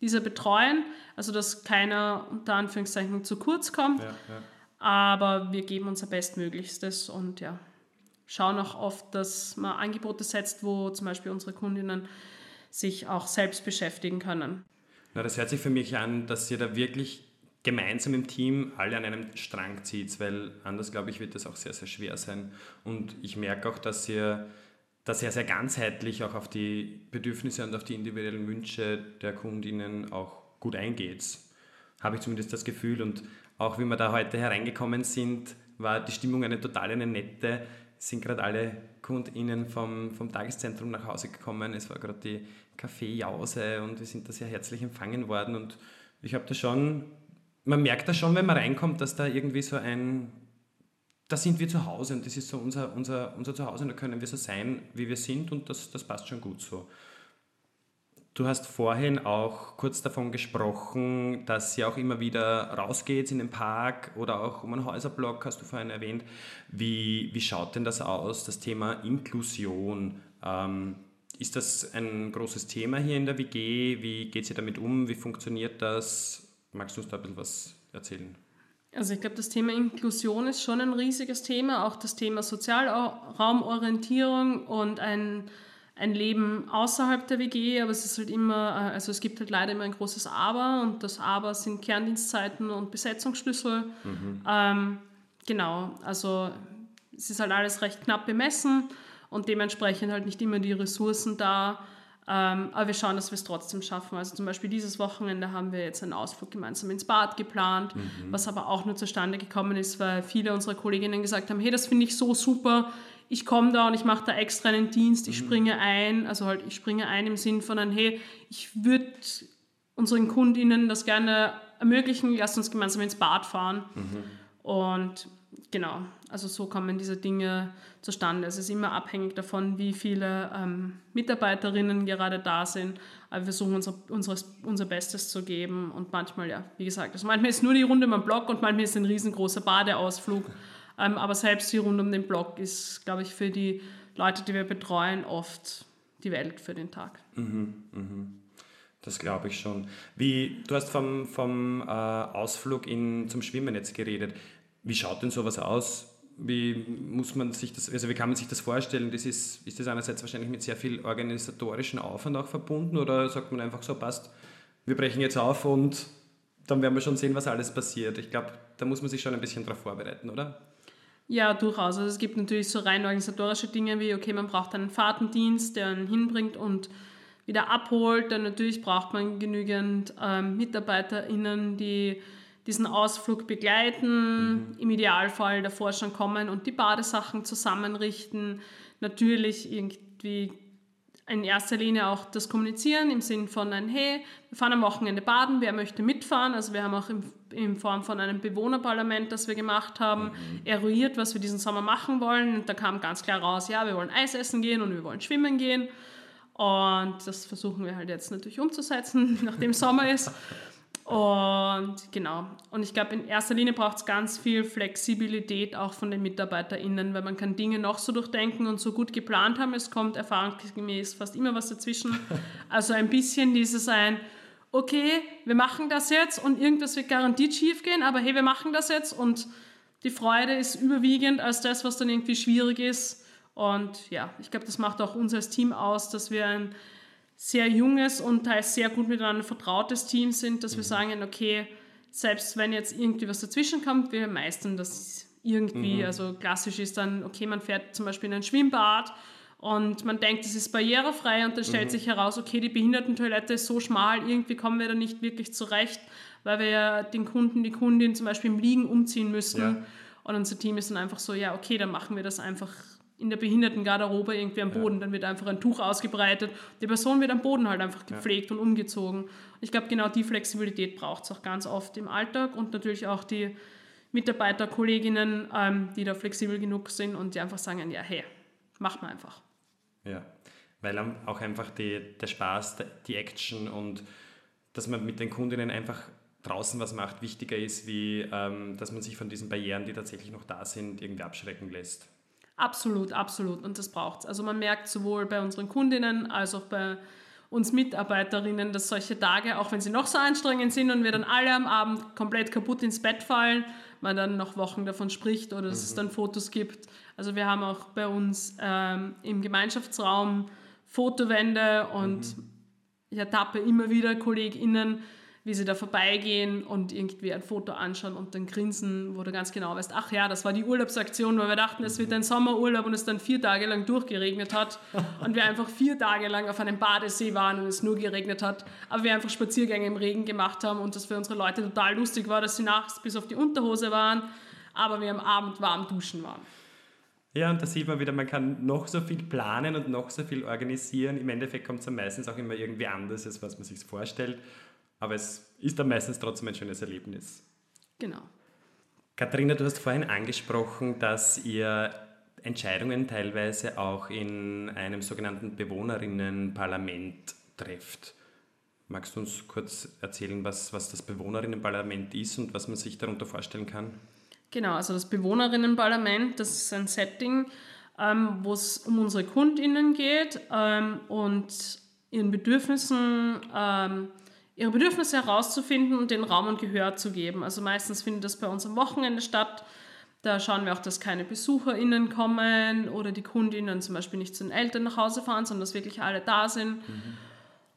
diese betreuen. Also dass keiner unter Anführungszeichen zu kurz kommt. Ja, ja. Aber wir geben unser Bestmöglichstes und ja, schauen auch oft, dass man Angebote setzt, wo zum Beispiel unsere Kundinnen sich auch selbst beschäftigen können. Na, das hört sich für mich an, dass ihr da wirklich gemeinsam im Team alle an einem Strang zieht, weil anders, glaube ich, wird das auch sehr, sehr schwer sein. Und ich merke auch, dass ihr da sehr, sehr ganzheitlich auch auf die Bedürfnisse und auf die individuellen Wünsche der Kundinnen auch gut eingeht. Habe ich zumindest das Gefühl. Und auch wie wir da heute hereingekommen sind, war die Stimmung eine total eine nette. Sind gerade alle KundInnen vom, vom Tageszentrum nach Hause gekommen. Es war gerade die Kaffeejause und wir sind da sehr herzlich empfangen worden. Und ich habe da schon man merkt das schon, wenn man reinkommt, dass da irgendwie so ein, da sind wir zu Hause und das ist so unser, unser, unser Zuhause und da können wir so sein, wie wir sind und das, das passt schon gut so. Du hast vorhin auch kurz davon gesprochen, dass ihr auch immer wieder rausgeht in den Park oder auch um einen Häuserblock, hast du vorhin erwähnt. Wie, wie schaut denn das aus, das Thema Inklusion? Ähm, ist das ein großes Thema hier in der WG? Wie geht ihr damit um? Wie funktioniert das? Magst du uns da ein bisschen was erzählen? Also ich glaube, das Thema Inklusion ist schon ein riesiges Thema, auch das Thema Sozialraumorientierung und ein, ein Leben außerhalb der WG, aber es ist halt immer, äh, also es gibt halt leider immer ein großes Aber und das Aber sind Kerndienstzeiten und Besetzungsschlüssel. Mhm. Ähm, genau, also es ist halt alles recht knapp bemessen und dementsprechend halt nicht immer die Ressourcen da, ähm, aber wir schauen, dass wir es trotzdem schaffen. Also zum Beispiel dieses Wochenende haben wir jetzt einen Ausflug gemeinsam ins Bad geplant, mhm. was aber auch nur zustande gekommen ist, weil viele unserer Kolleginnen gesagt haben, hey, das finde ich so super, ich komme da und ich mache da extra einen Dienst, ich mhm. springe ein, also halt ich springe ein im Sinn von, hey, ich würde unseren Kundinnen das gerne ermöglichen, lasst uns gemeinsam ins Bad fahren. Mhm. Und genau, also so kommen diese Dinge zustande. Es ist immer abhängig davon, wie viele ähm, Mitarbeiterinnen gerade da sind. Aber wir versuchen unser, unseres, unser Bestes zu geben. Und manchmal, ja, wie gesagt, also manchmal ist nur die Runde den Block und manchmal ist es ein riesengroßer Badeausflug. Ähm, aber selbst die Runde um den Block ist, glaube ich, für die Leute, die wir betreuen, oft die Welt für den Tag. Mhm, mhm. Das glaube ich schon. Wie, du hast vom, vom äh, Ausflug in, zum Schwimmen jetzt geredet. Wie schaut denn sowas aus? Wie muss man sich das, also wie kann man sich das vorstellen? Das ist, ist das einerseits wahrscheinlich mit sehr viel organisatorischen Aufwand auch verbunden oder sagt man einfach so, passt, wir brechen jetzt auf und dann werden wir schon sehen, was alles passiert. Ich glaube, da muss man sich schon ein bisschen darauf vorbereiten, oder? Ja, durchaus. Also es gibt natürlich so rein organisatorische Dinge wie, okay, man braucht einen Fahrtendienst, der einen hinbringt und wieder abholt. Dann natürlich braucht man genügend ähm, MitarbeiterInnen, die diesen Ausflug begleiten, mhm. im Idealfall davor schon kommen und die Badesachen zusammenrichten. Natürlich irgendwie in erster Linie auch das Kommunizieren im Sinn von ein Hey, wir fahren am Wochenende baden, wer möchte mitfahren? Also wir haben auch im, in Form von einem Bewohnerparlament, das wir gemacht haben, mhm. eruiert, was wir diesen Sommer machen wollen. Und da kam ganz klar raus, ja, wir wollen Eis essen gehen und wir wollen schwimmen gehen. Und das versuchen wir halt jetzt natürlich umzusetzen, nachdem Sommer ist. Und genau. Und ich glaube, in erster Linie braucht es ganz viel Flexibilität auch von den MitarbeiterInnen, weil man kann Dinge noch so durchdenken und so gut geplant haben. Es kommt erfahrungsgemäß fast immer was dazwischen. Also ein bisschen dieses ein, okay, wir machen das jetzt und irgendwas wird garantiert schief gehen, aber hey, wir machen das jetzt und die Freude ist überwiegend als das, was dann irgendwie schwierig ist. Und ja, ich glaube, das macht auch uns als Team aus, dass wir ein sehr junges und teils sehr gut miteinander vertrautes Team sind, dass mhm. wir sagen, okay, selbst wenn jetzt irgendwie was dazwischen kommt, wir meistern das irgendwie. Mhm. Also klassisch ist dann, okay, man fährt zum Beispiel in ein Schwimmbad und man denkt, es ist barrierefrei und dann stellt mhm. sich heraus, okay, die Behindertentoilette ist so schmal, irgendwie kommen wir da nicht wirklich zurecht, weil wir ja den Kunden, die Kundin zum Beispiel im Liegen umziehen müssen. Ja. Und unser Team ist dann einfach so, ja, okay, dann machen wir das einfach in der Behindertengarderobe irgendwie am Boden. Ja. Dann wird einfach ein Tuch ausgebreitet. Die Person wird am Boden halt einfach gepflegt ja. und umgezogen. Ich glaube, genau die Flexibilität braucht es auch ganz oft im Alltag und natürlich auch die Mitarbeiter, Kolleginnen, ähm, die da flexibel genug sind und die einfach sagen, ja, hey, mach mal einfach. Ja, weil auch einfach die, der Spaß, die Action und dass man mit den Kundinnen einfach draußen was macht, wichtiger ist, wie ähm, dass man sich von diesen Barrieren, die tatsächlich noch da sind, irgendwie abschrecken lässt. Absolut, absolut. Und das braucht es. Also man merkt sowohl bei unseren Kundinnen als auch bei uns Mitarbeiterinnen, dass solche Tage, auch wenn sie noch so anstrengend sind und wir dann alle am Abend komplett kaputt ins Bett fallen, man dann noch Wochen davon spricht oder dass mhm. es dann Fotos gibt. Also wir haben auch bei uns ähm, im Gemeinschaftsraum Fotowände und mhm. ich ertappe immer wieder KollegInnen, wie sie da vorbeigehen und irgendwie ein Foto anschauen und dann grinsen, wo du ganz genau weißt, ach ja, das war die Urlaubsaktion, weil wir dachten, es wird ein Sommerurlaub und es dann vier Tage lang durchgeregnet hat und wir einfach vier Tage lang auf einem Badesee waren und es nur geregnet hat, aber wir einfach Spaziergänge im Regen gemacht haben und das für unsere Leute total lustig war, dass sie nachts bis auf die Unterhose waren, aber wir am Abend warm duschen waren. Ja, und da sieht man wieder, man kann noch so viel planen und noch so viel organisieren. Im Endeffekt kommt es dann meistens auch immer irgendwie anders, als was man sich vorstellt. Aber es ist dann meistens trotzdem ein schönes Erlebnis. Genau. Katharina, du hast vorhin angesprochen, dass ihr Entscheidungen teilweise auch in einem sogenannten Bewohnerinnenparlament trefft. Magst du uns kurz erzählen, was, was das Bewohnerinnenparlament ist und was man sich darunter vorstellen kann? Genau, also das Bewohnerinnenparlament, das ist ein Setting, ähm, wo es um unsere KundInnen geht ähm, und ihren Bedürfnissen ähm, ihre Bedürfnisse herauszufinden und den Raum und Gehör zu geben. Also meistens findet das bei uns am Wochenende statt. Da schauen wir auch, dass keine BesucherInnen kommen oder die KundInnen zum Beispiel nicht zu den Eltern nach Hause fahren, sondern dass wirklich alle da sind. Mhm.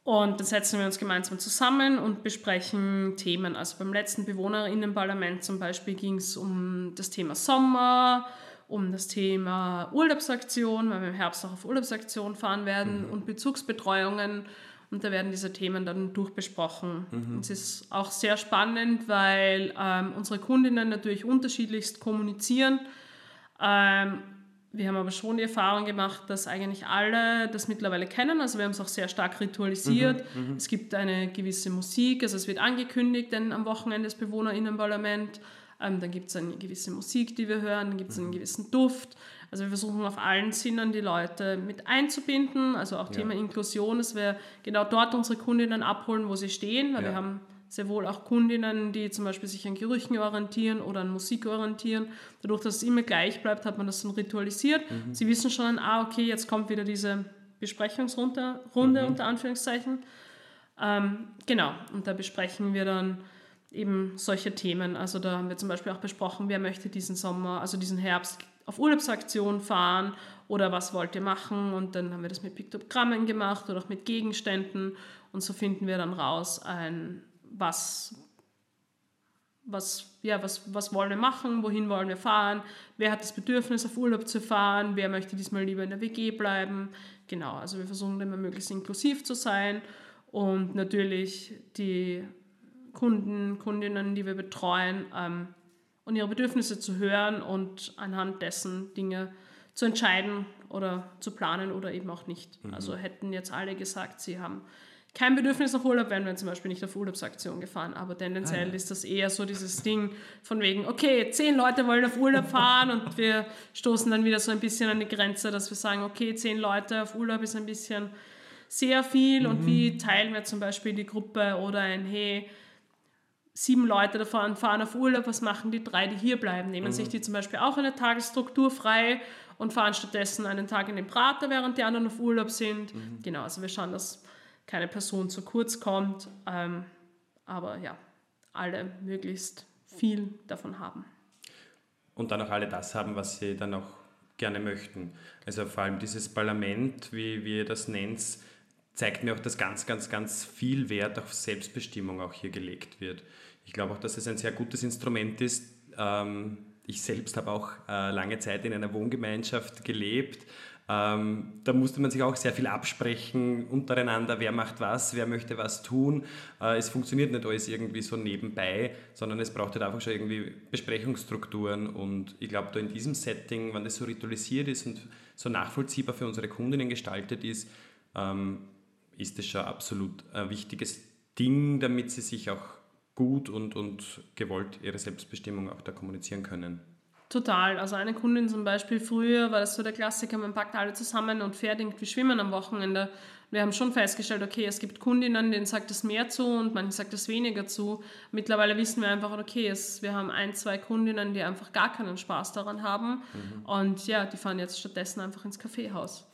Und dann setzen wir uns gemeinsam zusammen und besprechen Themen. Also beim letzten BewohnerInnenparlament zum Beispiel ging es um das Thema Sommer, um das Thema Urlaubsaktion, weil wir im Herbst auch auf Urlaubsaktion fahren werden mhm. und Bezugsbetreuungen und da werden diese Themen dann durchbesprochen. Mhm. Es ist auch sehr spannend, weil ähm, unsere Kundinnen natürlich unterschiedlichst kommunizieren. Ähm, wir haben aber schon die Erfahrung gemacht, dass eigentlich alle das mittlerweile kennen. Also wir haben es auch sehr stark ritualisiert. Mhm, mhm. es gibt eine gewisse Musik, also es wird angekündigt denn am Wochenende das Bewohnerinnenparlament. Ähm, dann gibt es eine gewisse Musik, die wir hören, dann gibt es einen mhm. gewissen Duft. Also wir versuchen auf allen Sinnen die Leute mit einzubinden, also auch Thema ja. Inklusion, dass wir genau dort unsere Kundinnen abholen, wo sie stehen, weil ja. wir haben sehr wohl auch Kundinnen, die zum Beispiel sich an Gerüchen orientieren oder an Musik orientieren. Dadurch, dass es immer gleich bleibt, hat man das dann ritualisiert. Mhm. Sie wissen schon, ah, okay, jetzt kommt wieder diese Besprechungsrunde, Runde, mhm. unter Anführungszeichen. Ähm, genau, und da besprechen wir dann eben solche Themen. Also da haben wir zum Beispiel auch besprochen, wer möchte diesen Sommer, also diesen Herbst auf Urlaubsaktion fahren oder was wollt ihr machen und dann haben wir das mit Piktogrammen gemacht oder auch mit Gegenständen und so finden wir dann raus, ein, was, was, ja, was, was wollen wir machen, wohin wollen wir fahren, wer hat das Bedürfnis, auf Urlaub zu fahren, wer möchte diesmal lieber in der WG bleiben. Genau, also wir versuchen immer möglichst inklusiv zu sein und natürlich die Kunden, Kundinnen, die wir betreuen, ähm, und ihre Bedürfnisse zu hören und anhand dessen Dinge zu entscheiden oder zu planen oder eben auch nicht. Mhm. Also hätten jetzt alle gesagt, sie haben kein Bedürfnis nach Urlaub, wären wir zum Beispiel nicht auf Urlaubsaktion gefahren. Aber tendenziell ah, ja. ist das eher so dieses Ding von wegen, okay, zehn Leute wollen auf Urlaub fahren und wir stoßen dann wieder so ein bisschen an die Grenze, dass wir sagen, okay, zehn Leute auf Urlaub ist ein bisschen sehr viel mhm. und wie teilen wir zum Beispiel die Gruppe oder ein, hey, sieben Leute davon fahren auf Urlaub, was machen die drei, die hier bleiben? Nehmen mhm. sich die zum Beispiel auch eine Tagesstruktur frei und fahren stattdessen einen Tag in den Prater, während die anderen auf Urlaub sind. Mhm. Genau, also wir schauen, dass keine Person zu kurz kommt, ähm, aber ja, alle möglichst viel davon haben. Und dann auch alle das haben, was sie dann auch gerne möchten. Also vor allem dieses Parlament, wie, wie ihr das nennt, zeigt mir auch, dass ganz, ganz, ganz viel Wert auf Selbstbestimmung auch hier gelegt wird. Ich glaube auch, dass es ein sehr gutes Instrument ist. Ähm, ich selbst habe auch äh, lange Zeit in einer Wohngemeinschaft gelebt. Ähm, da musste man sich auch sehr viel absprechen untereinander, wer macht was, wer möchte was tun. Äh, es funktioniert nicht alles irgendwie so nebenbei, sondern es braucht halt einfach schon irgendwie Besprechungsstrukturen. Und ich glaube, da in diesem Setting, wenn das so ritualisiert ist und so nachvollziehbar für unsere Kundinnen gestaltet ist, ähm, ist das schon absolut ein wichtiges Ding, damit sie sich auch gut und, und gewollt ihre Selbstbestimmung auch da kommunizieren können. Total. Also eine Kundin zum Beispiel, früher war das so der Klassiker, man packt alle zusammen und fährt irgendwie schwimmen am Wochenende. Wir haben schon festgestellt, okay, es gibt Kundinnen, denen sagt das mehr zu und manchen sagt das weniger zu. Mittlerweile wissen wir einfach, okay, es, wir haben ein, zwei Kundinnen, die einfach gar keinen Spaß daran haben. Mhm. Und ja, die fahren jetzt stattdessen einfach ins Kaffeehaus.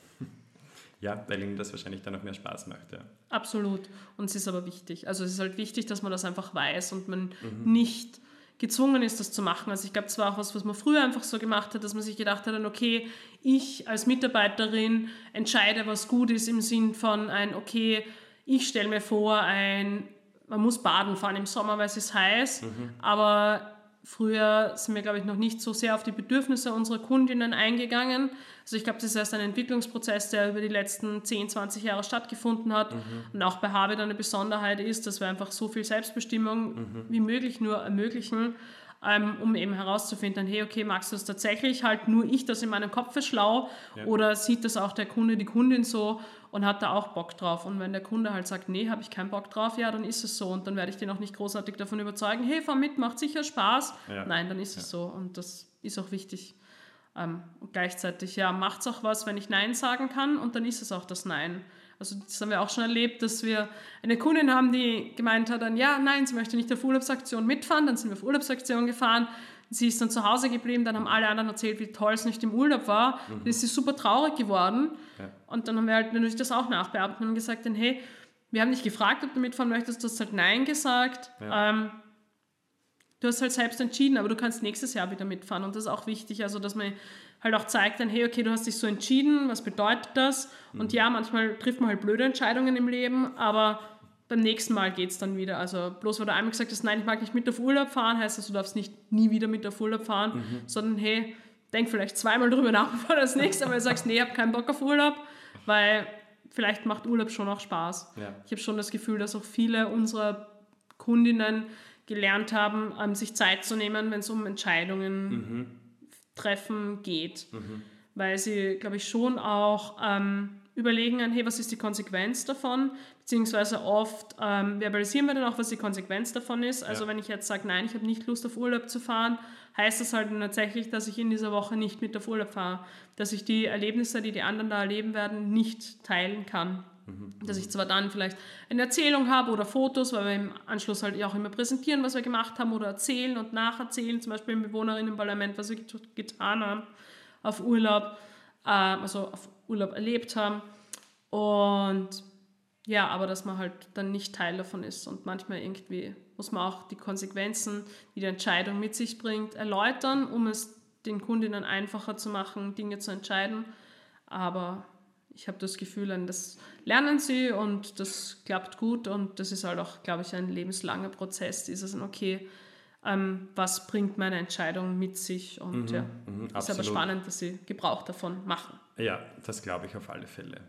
Ja, weil ihnen das wahrscheinlich dann auch mehr Spaß macht. Ja. Absolut. Und es ist aber wichtig. Also es ist halt wichtig, dass man das einfach weiß und man mhm. nicht gezwungen ist, das zu machen. Also ich glaube, es war auch was, was man früher einfach so gemacht hat, dass man sich gedacht hat, okay, ich als Mitarbeiterin entscheide, was gut ist im Sinn von ein, okay, ich stelle mir vor, ein, man muss baden fahren im Sommer, weil es ist heiß, mhm. aber Früher sind wir, glaube ich, noch nicht so sehr auf die Bedürfnisse unserer Kundinnen eingegangen. Also ich glaube, das ist erst ein Entwicklungsprozess, der über die letzten 10, 20 Jahre stattgefunden hat. Mhm. Und auch bei Harvard eine Besonderheit ist, dass wir einfach so viel Selbstbestimmung mhm. wie möglich nur ermöglichen, ähm, um eben herauszufinden, hey, okay, magst du das tatsächlich? Halt nur ich das in meinem Kopf schlau ja. oder sieht das auch der Kunde, die Kundin so und hat da auch Bock drauf? Und wenn der Kunde halt sagt, nee, habe ich keinen Bock drauf, ja, dann ist es so und dann werde ich den auch nicht großartig davon überzeugen, hey, fahr mit, macht sicher Spaß. Ja. Nein, dann ist ja. es so und das ist auch wichtig. Ähm, und gleichzeitig, ja, macht es auch was, wenn ich Nein sagen kann und dann ist es auch das Nein. Also das haben wir auch schon erlebt, dass wir eine Kundin haben, die gemeint hat dann, ja, nein, sie möchte nicht auf Urlaubsaktion mitfahren. Dann sind wir auf Urlaubsaktion gefahren. Sie ist dann zu Hause geblieben, dann haben alle anderen erzählt, wie toll es nicht im Urlaub war. Mhm. Dann ist sie super traurig geworden. Ja. Und dann haben wir halt natürlich das auch nachbearbeitet und haben gesagt, dann, hey, wir haben dich gefragt, ob du mitfahren möchtest, du hast halt Nein gesagt. Ja. Ähm, du hast halt selbst entschieden, aber du kannst nächstes Jahr wieder mitfahren. Und das ist auch wichtig, also dass man halt auch zeigt dann, hey, okay, du hast dich so entschieden, was bedeutet das? Und mhm. ja, manchmal trifft man halt blöde Entscheidungen im Leben, aber beim nächsten Mal geht es dann wieder. Also bloß weil du einmal gesagt hast, nein, ich mag nicht mit auf Urlaub fahren, heißt das, du darfst nicht nie wieder mit auf Urlaub fahren, mhm. sondern hey, denk vielleicht zweimal drüber nach, bevor du das nächste Mal sagst, nee, ich habe keinen Bock auf Urlaub, weil vielleicht macht Urlaub schon auch Spaß. Ja. Ich habe schon das Gefühl, dass auch viele unserer Kundinnen gelernt haben, ähm, sich Zeit zu nehmen, wenn es um Entscheidungen mhm treffen geht. Mhm. Weil sie, glaube ich, schon auch ähm, überlegen, hey, was ist die Konsequenz davon? Beziehungsweise oft ähm, verbalisieren wir dann auch, was die Konsequenz davon ist. Also ja. wenn ich jetzt sage, nein, ich habe nicht Lust auf Urlaub zu fahren, heißt das halt tatsächlich, dass ich in dieser Woche nicht mit auf Urlaub fahre. Dass ich die Erlebnisse, die die anderen da erleben werden, nicht teilen kann. Mhm. Dass ich zwar dann vielleicht eine Erzählung habe oder Fotos, weil wir im Anschluss halt auch immer präsentieren, was wir gemacht haben oder erzählen und nacherzählen, zum Beispiel im Bewohnerinnenparlament, was wir getan haben auf Urlaub, äh, also auf Urlaub erlebt haben. Und ja, aber dass man halt dann nicht Teil davon ist und manchmal irgendwie muss man auch die Konsequenzen, die die Entscheidung mit sich bringt, erläutern, um es den Kundinnen einfacher zu machen, Dinge zu entscheiden. Aber ich habe das Gefühl, das lernen sie und das klappt gut und das ist halt auch, glaube ich, ein lebenslanger Prozess, dieses, okay, ähm, was bringt meine Entscheidung mit sich. Und Mhm, ja, mhm, ist aber absolut. spannend, dass sie Gebrauch davon machen. Ja, das glaube ich auf alle Fälle.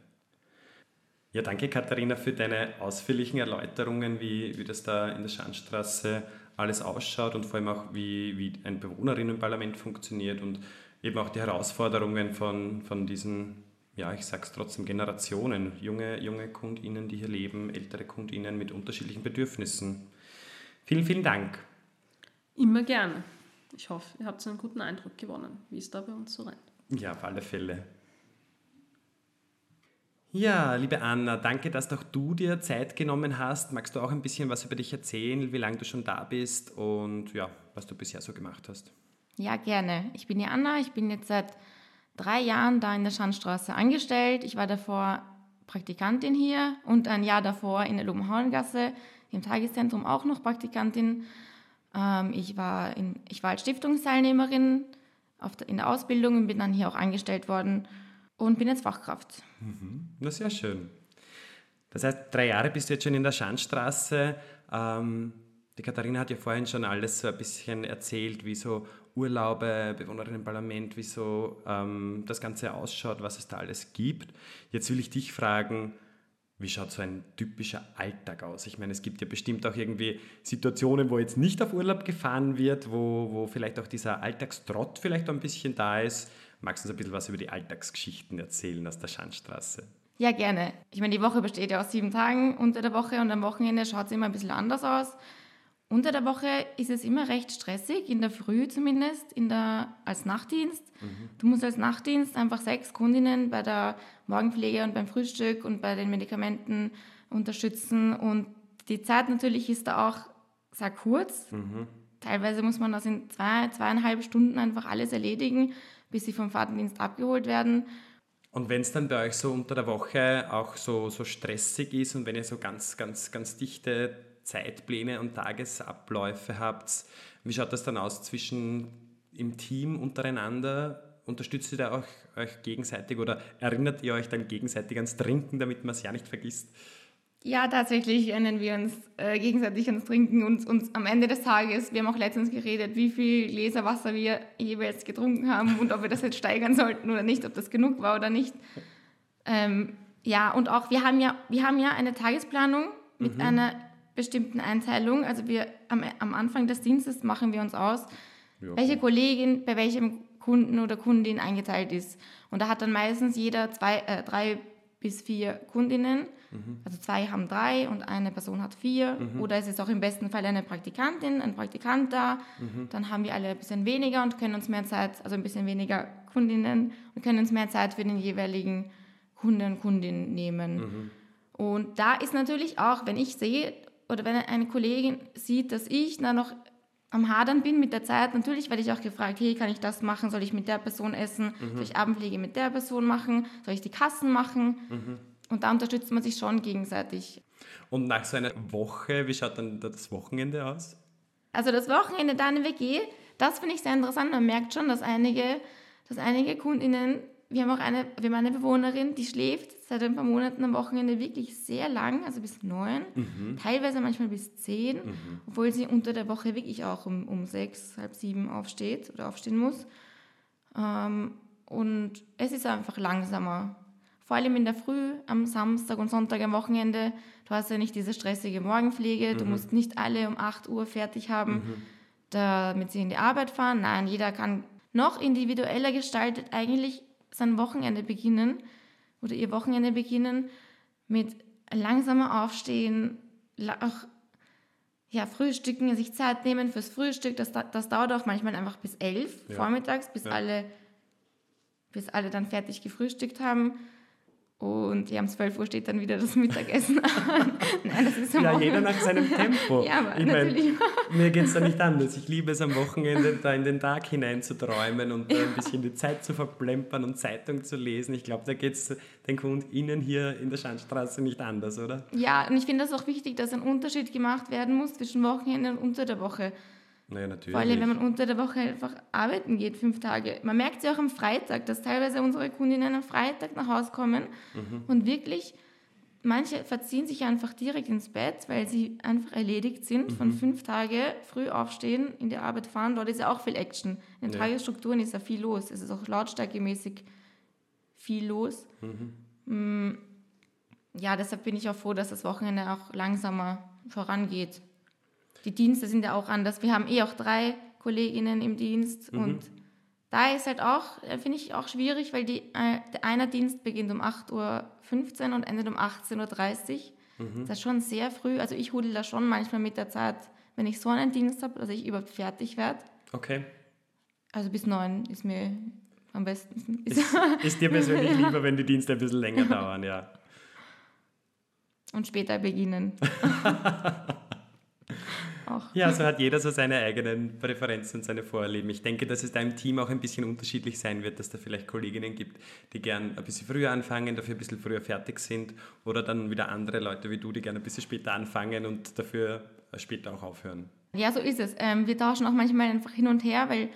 Ja, danke Katharina für deine ausführlichen Erläuterungen, wie, wie das da in der Schanstraße alles ausschaut und vor allem auch, wie, wie ein Bewohnerinnenparlament funktioniert und eben auch die Herausforderungen von, von diesen, ja, ich sag's trotzdem, Generationen, junge, junge KundInnen, die hier leben, ältere KundInnen mit unterschiedlichen Bedürfnissen. Vielen, vielen Dank. Immer gerne. Ich hoffe, ihr habt einen guten Eindruck gewonnen, wie es da bei uns so rennt. Ja, auf alle Fälle. Ja, liebe Anna, danke, dass auch du dir Zeit genommen hast. Magst du auch ein bisschen was über dich erzählen, wie lange du schon da bist und ja, was du bisher so gemacht hast? Ja, gerne. Ich bin die Anna. Ich bin jetzt seit drei Jahren da in der Schandstraße angestellt. Ich war davor Praktikantin hier und ein Jahr davor in der Lobenhauengasse im Tageszentrum auch noch Praktikantin. Ähm, ich, war in, ich war als Stiftungsteilnehmerin in der Ausbildung und bin dann hier auch angestellt worden und bin jetzt Fachkraft. Na, sehr schön. Das heißt, drei Jahre bist du jetzt schon in der Schandstraße. Ähm, die Katharina hat ja vorhin schon alles so ein bisschen erzählt, wie so Urlaube, Bewohnerinnenparlament, wie so ähm, das Ganze ausschaut, was es da alles gibt. Jetzt will ich dich fragen, wie schaut so ein typischer Alltag aus? Ich meine, es gibt ja bestimmt auch irgendwie Situationen, wo jetzt nicht auf Urlaub gefahren wird, wo, wo vielleicht auch dieser Alltagstrott vielleicht ein bisschen da ist. Magst du uns ein bisschen was über die Alltagsgeschichten erzählen aus der Schandstraße? Ja, gerne. Ich meine, die Woche besteht ja aus sieben Tagen unter der Woche und am Wochenende schaut es immer ein bisschen anders aus. Unter der Woche ist es immer recht stressig, in der Früh zumindest, in der, als Nachtdienst. Du musst als Nachtdienst einfach sechs Kundinnen bei der Morgenpflege und beim Frühstück und bei den Medikamenten unterstützen. Und die Zeit natürlich ist da auch sehr kurz. Teilweise muss man das in zwei, zweieinhalb Stunden einfach alles erledigen, bis sie vom Fahrtendienst abgeholt werden. Und wenn es dann bei euch so unter der Woche auch so, so stressig ist und wenn ihr so ganz, ganz, ganz dichte Zeitpläne und Tagesabläufe habt, wie schaut das dann aus zwischen im Team untereinander? Unterstützt ihr da auch euch gegenseitig oder erinnert ihr euch dann gegenseitig ans Trinken, damit man es ja nicht vergisst? Ja, tatsächlich erinnern wir uns äh, gegenseitig ans Trinken und uns am Ende des Tages, wir haben auch letztens geredet, wie viel Gläser Wasser wir jeweils getrunken haben und ob wir das jetzt steigern sollten oder nicht, ob das genug war oder nicht. Ähm, ja, und auch wir haben ja, wir haben ja eine Tagesplanung mit einer bestimmten Einteilung. Also wir am, am Anfang des Dienstes machen wir uns aus, welche Kollegin bei welchem Kunden oder Kundin eingeteilt ist. Und da hat dann meistens jeder zwei, äh, drei bis vier Kundinnen. Also zwei haben drei und eine Person hat vier. Oder es ist auch im besten Fall eine Praktikantin, ein Praktikant da. Dann haben wir alle ein bisschen weniger und können uns mehr Zeit, also ein bisschen weniger Kundinnen und können uns mehr Zeit für den jeweiligen Kunden und Kundin nehmen. Und da ist natürlich auch, wenn ich sehe oder wenn eine Kollegin sieht, dass ich da noch am Hadern bin mit der Zeit, natürlich werde ich auch gefragt, hey, kann ich das machen? Soll ich mit der Person essen? Soll ich Abendpflege mit der Person machen? Soll ich die Kassen machen? Und da unterstützt man sich schon gegenseitig. Und nach so einer Woche, wie schaut dann das Wochenende aus? Also das Wochenende da in der WG, das finde ich sehr interessant. Man merkt schon, dass einige, dass einige KundInnen, wir haben auch eine, wir haben eine Bewohnerin, die schläft seit ein paar Monaten am Wochenende wirklich sehr lang, also bis neun, teilweise manchmal bis zehn, obwohl sie unter der Woche wirklich auch um, um sechs, halb sieben aufsteht oder aufstehen muss. Ähm, und es ist einfach langsamer. Vor allem in der Früh, am Samstag und Sonntag am Wochenende. Du hast ja nicht diese stressige Morgenpflege. Du musst nicht alle um 8 Uhr fertig haben, damit sie in die Arbeit fahren. Nein, jeder kann noch individueller gestaltet eigentlich sein Wochenende beginnen oder ihr Wochenende beginnen mit langsamer Aufstehen, auch ja, frühstücken, sich Zeit nehmen fürs Frühstück. Das, da- das dauert auch manchmal einfach bis elf Ja. vormittags, bis Ja. alle bis alle dann fertig gefrühstückt haben. Und ja, um 12 Uhr steht dann wieder das Mittagessen an. Nein, das ist am Ja, Wochenende. jeder nach seinem Tempo. Ja, aber ich mein, natürlich. mir geht es da nicht anders. Ich liebe es am Wochenende, da in den Tag hineinzuträumen und da ein bisschen die Zeit zu verplempern und Zeitung zu lesen. Ich glaube, da geht es den KundInnen hier in der Schandstraße nicht anders, oder? Ja, und ich finde das auch wichtig, dass ein Unterschied gemacht werden muss zwischen Wochenende und unter der Woche. Naja, natürlich. Vor allem, wenn man unter der Woche einfach arbeiten geht, fünf Tage. Man merkt ja auch am Freitag, dass teilweise unsere Kundinnen am Freitag nach Hause kommen und wirklich manche verziehen sich einfach direkt ins Bett, weil sie einfach erledigt sind von fünf Tage früh aufstehen, in die Arbeit fahren. Dort ist ja auch viel Action. In den Ja. Tagesstrukturen ist ja viel los. Es ist auch lautstärkemäßig viel los. Mm, Ja, deshalb bin ich auch froh, dass das Wochenende auch langsamer vorangeht. Die Dienste sind ja auch anders. Wir haben eh auch drei Kolleginnen im Dienst und da ist halt auch, äh, finde ich auch schwierig, weil die, äh, der eine Dienst beginnt um 8.15 Uhr und endet um 18.30 Uhr. Das ist schon sehr früh. Also ich hudel da schon manchmal mit der Zeit, wenn ich so einen Dienst habe, dass ich überhaupt fertig werde. Okay. Also bis neun ist mir am besten. Ist, ist dir persönlich lieber, wenn die Dienste ein bisschen länger dauern, ja. und später beginnen. auch. Ja, so hat jeder so seine eigenen Präferenzen und seine Vorlieben. Ich denke, dass es da im Team auch ein bisschen unterschiedlich sein wird, dass da vielleicht Kolleginnen gibt, die gern ein bisschen früher anfangen, dafür ein bisschen früher fertig sind oder dann wieder andere Leute wie du, die gerne ein bisschen später anfangen und dafür später auch aufhören. Ja, so ist es. Ähm, wir tauschen auch manchmal einfach hin und her, weil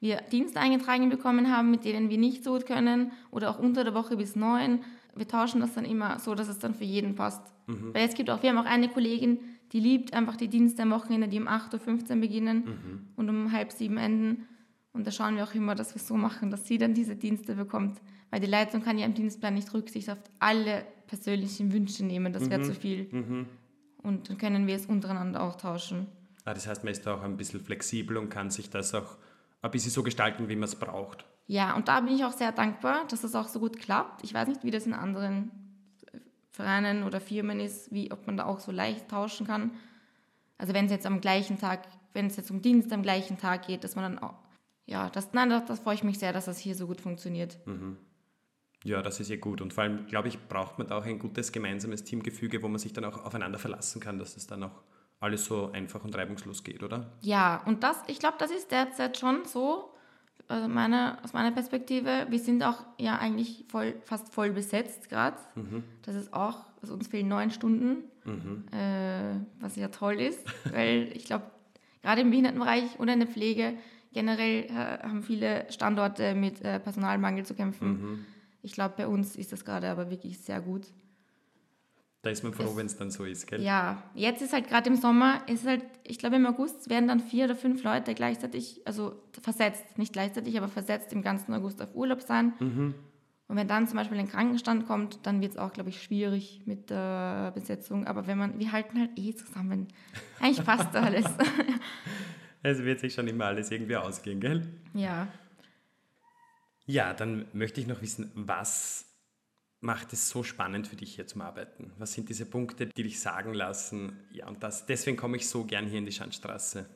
wir Dienste eingetragen bekommen haben, mit denen wir nicht so gut können oder auch unter der Woche bis neun. Wir tauschen das dann immer so, dass es dann für jeden passt. Weil es gibt auch, wir haben auch eine Kollegin, die liebt einfach die Dienste am Wochenende, die um 8.15 Uhr beginnen und um halb sieben enden. Und da schauen wir auch immer, dass wir es so machen, dass sie dann diese Dienste bekommt. Weil die Leitung kann ja im Dienstplan nicht Rücksicht auf alle persönlichen Wünsche nehmen. Das wäre zu viel. Und dann können wir es untereinander auch tauschen. Ah, das heißt, man ist da auch ein bisschen flexibel und kann sich das auch ein bisschen so gestalten, wie man es braucht. Ja, und da bin ich auch sehr dankbar, dass das auch so gut klappt. Ich weiß nicht, wie das in anderen Vereinen oder Firmen ist, wie ob man da auch so leicht tauschen kann. Also wenn es jetzt am gleichen Tag, wenn es jetzt um Dienst am gleichen Tag geht, dass man dann auch, ja, das, nein, das, das freue ich mich sehr, dass das hier so gut funktioniert. Ja, das ist ja gut. Und vor allem, glaube ich, braucht man da auch ein gutes gemeinsames Teamgefüge, wo man sich dann auch aufeinander verlassen kann, dass es dann auch alles so einfach und reibungslos geht, oder? Ja, und das, ich glaube, das ist derzeit schon so, also meine, aus meiner Perspektive. Wir sind auch ja eigentlich voll, fast voll besetzt gerade. Das ist auch, also uns fehlen neun Stunden, äh, was ja toll ist, weil ich glaube, gerade im Behindertenbereich oder in der Pflege generell äh, haben viele Standorte mit äh, Personalmangel zu kämpfen. Ich glaube, bei uns ist das gerade aber wirklich sehr gut. Da ist man froh, wenn es dann so ist, gell? Ja, jetzt ist halt gerade im Sommer, ist halt, ich glaube im August werden dann vier oder fünf Leute gleichzeitig, also versetzt, nicht gleichzeitig, aber versetzt im ganzen August auf Urlaub sein. Und wenn dann zum Beispiel ein Krankenstand kommt, dann wird es auch, glaube ich, schwierig mit der Besetzung. Aber wenn man, wir halten halt eh zusammen. Eigentlich passt alles. Es wird sich schon immer alles irgendwie ausgehen, gell? ja. Ja, dann möchte ich noch wissen, was macht es so spannend für dich hier zum Arbeiten? Was sind diese Punkte, die dich sagen lassen? Ja, und das, deswegen komme ich so gern hier in die Schandstraße.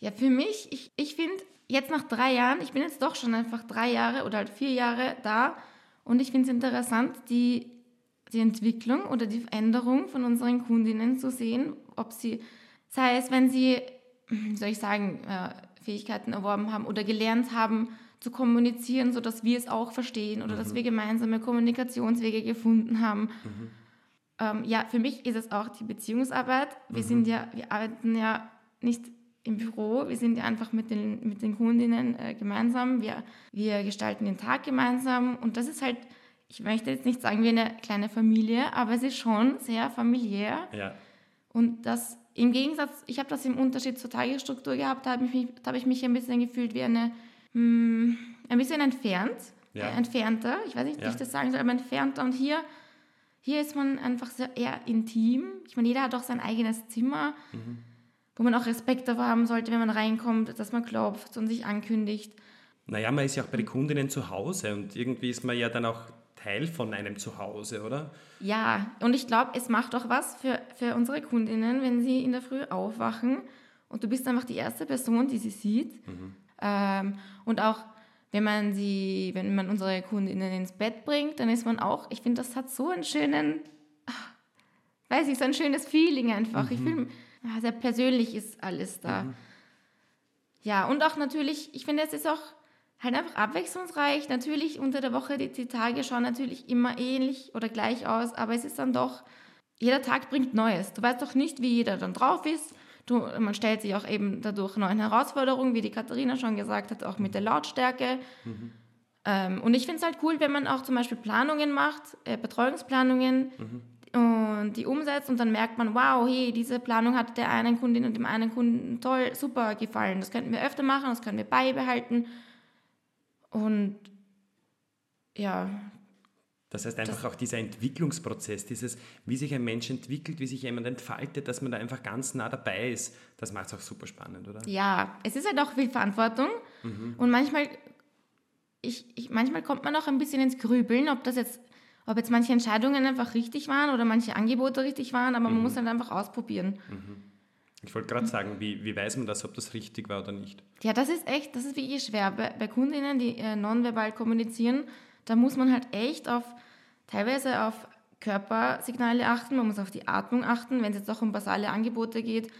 Ja, für mich, ich, ich finde, jetzt nach drei Jahren, ich bin jetzt doch schon einfach drei Jahre oder halt vier Jahre da und ich finde es interessant, die, die Entwicklung oder die Veränderung von unseren Kundinnen zu sehen, ob sie, sei es, wenn sie, soll ich sagen, äh, Fähigkeiten erworben haben oder gelernt haben zu kommunizieren, sodass wir es auch verstehen oder dass wir gemeinsame Kommunikationswege gefunden haben. Ähm, ja, für mich ist es auch die Beziehungsarbeit. Wir sind ja, wir arbeiten ja nicht im Büro, wir sind ja einfach mit den, mit den Kundinnen äh, gemeinsam. Wir, wir gestalten den Tag gemeinsam und das ist halt, ich möchte jetzt nicht sagen wie eine kleine Familie, aber es ist schon sehr familiär. Ja, Und das im Gegensatz, ich habe das im Unterschied zur Tagesstruktur gehabt, da habe ich, mich- da habe ich mich ein bisschen gefühlt wie eine, hm, ein bisschen entfernt, Ja. äh, entfernter, ich weiß nicht, wie Ja. ich das sagen soll, aber entfernter. Und hier, hier ist man einfach sehr eher intim. Ich meine, jeder hat auch sein eigenes Zimmer, Mhm. wo man auch Respekt davor haben sollte, wenn man reinkommt, dass man klopft und sich ankündigt. naja, man ist ja auch bei den Kundinnen zu Hause und irgendwie ist man ja dann auch Teil von einem Zuhause, oder? Ja, und ich glaube, es macht auch was für, für unsere Kundinnen, wenn sie in der Früh aufwachen und du bist einfach die erste Person, die sie sieht. Ähm, und auch wenn man sie, wenn man unsere Kundinnen ins Bett bringt, dann ist man auch, ich finde, das hat so einen schönen, ah, weiß ich, so ein schönes Feeling einfach. Ich fühle, ah, sehr persönlich ist alles da. Ja, und auch natürlich, ich finde, es ist auch halt einfach abwechslungsreich. Natürlich unter der Woche, die, die Tage schauen natürlich immer ähnlich oder gleich aus, aber es ist dann doch, jeder Tag bringt Neues. Du weißt doch nicht, wie jeder dann drauf ist. Du, man stellt sich auch eben dadurch neuen Herausforderungen, wie die Katharina schon gesagt hat, auch mit der Lautstärke. Ähm, und ich finde es halt cool, wenn man auch zum Beispiel Planungen macht, äh, Betreuungsplanungen und die umsetzt und dann merkt man, wow, hey, diese Planung hat der einen Kundin und dem einen Kunden toll, super gefallen. Das könnten wir öfter machen, das können wir beibehalten. Und ja, Das heißt einfach auch dieser Entwicklungsprozess, dieses, wie sich ein Mensch entwickelt, wie sich jemand entfaltet, dass man da einfach ganz nah dabei ist, das macht es auch super spannend, oder? Ja, es ist halt auch viel Verantwortung und manchmal, ich, ich, manchmal kommt man auch ein bisschen ins Grübeln, ob das jetzt, ob jetzt manche Entscheidungen einfach richtig waren oder manche Angebote richtig waren, aber man muss halt einfach ausprobieren. Ich wollte gerade sagen, wie, wie weiß man das, ob das richtig war oder nicht? Ja, das ist echt, das ist wirklich schwer. Bei, bei Kundinnen, die äh, nonverbal kommunizieren, da muss man halt echt auf, teilweise auf Körpersignale achten, man muss auf die Atmung achten, wenn es jetzt auch um basale Angebote geht.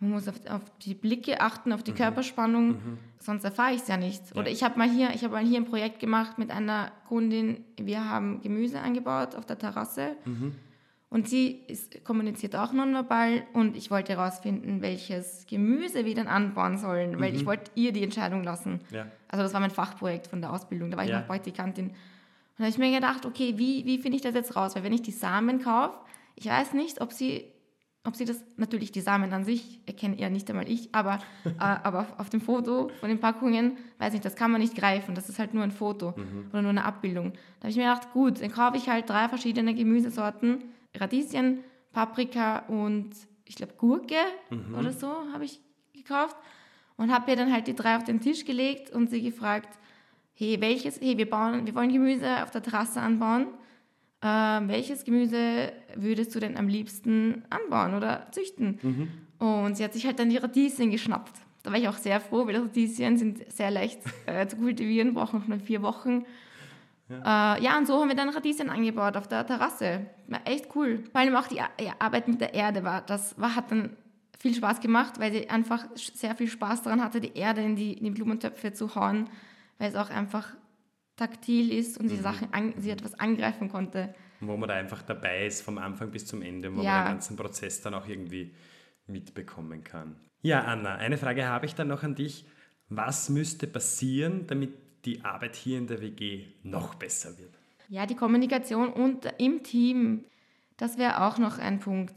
Man muss auf, auf die Blicke achten, auf die Körperspannung, sonst erfahre ich es ja nicht. Oder Ja. ich habe mal hier, ich habe mal hier ein Projekt gemacht mit einer Kundin. Wir haben Gemüse angebaut auf der Terrasse und sie ist, kommuniziert auch nonverbal und ich wollte herausfinden, welches Gemüse wir dann anbauen sollen, weil ich wollte ihr die Entscheidung lassen. Ja. Also das war mein Fachprojekt von der Ausbildung, da war ich Ja. noch Praktikantin. Und da habe ich mir gedacht, okay, wie, wie finde ich das jetzt raus? Weil wenn ich die Samen kaufe, ich weiß nicht, ob sie, ob sie das, natürlich die Samen an sich erkenne ja nicht einmal ich, aber, äh, aber auf, auf dem Foto von den Packungen, weiß nicht, das kann man nicht greifen, das ist halt nur ein Foto oder nur eine Abbildung. Da habe ich mir gedacht, gut, dann kaufe ich halt drei verschiedene Gemüsesorten, Radieschen, Paprika und ich glaube Gurke oder so habe ich gekauft und habe ihr dann halt die drei auf den Tisch gelegt und sie gefragt, hey, welches, hey, wir, bauen, wir wollen Gemüse auf der Terrasse anbauen. Ähm, welches Gemüse würdest du denn am liebsten anbauen oder züchten? Und sie hat sich halt dann die Radieschen geschnappt. Da war ich auch sehr froh, weil Radieschen sind sehr leicht äh, zu kultivieren, brauchen nur vier Wochen. Ja. Äh, ja, und so haben wir dann Radieschen angebaut auf der Terrasse. War echt cool. Vor allem auch die Arbeit mit der Erde war, das war, hat dann viel Spaß gemacht, weil sie einfach sehr viel Spaß daran hatte, die Erde in die, in die Blumentöpfe zu hauen, weil es auch einfach taktil ist und sie Sachen an, sie etwas angreifen konnte. Wo man da einfach dabei ist, vom Anfang bis zum Ende, wo Ja. man den ganzen Prozess dann auch irgendwie mitbekommen kann. Ja, Anna, eine Frage habe ich dann noch an dich. Was müsste passieren, damit die Arbeit hier in der WG noch besser wird? Ja, die Kommunikation und im Team, das wäre auch noch ein Punkt.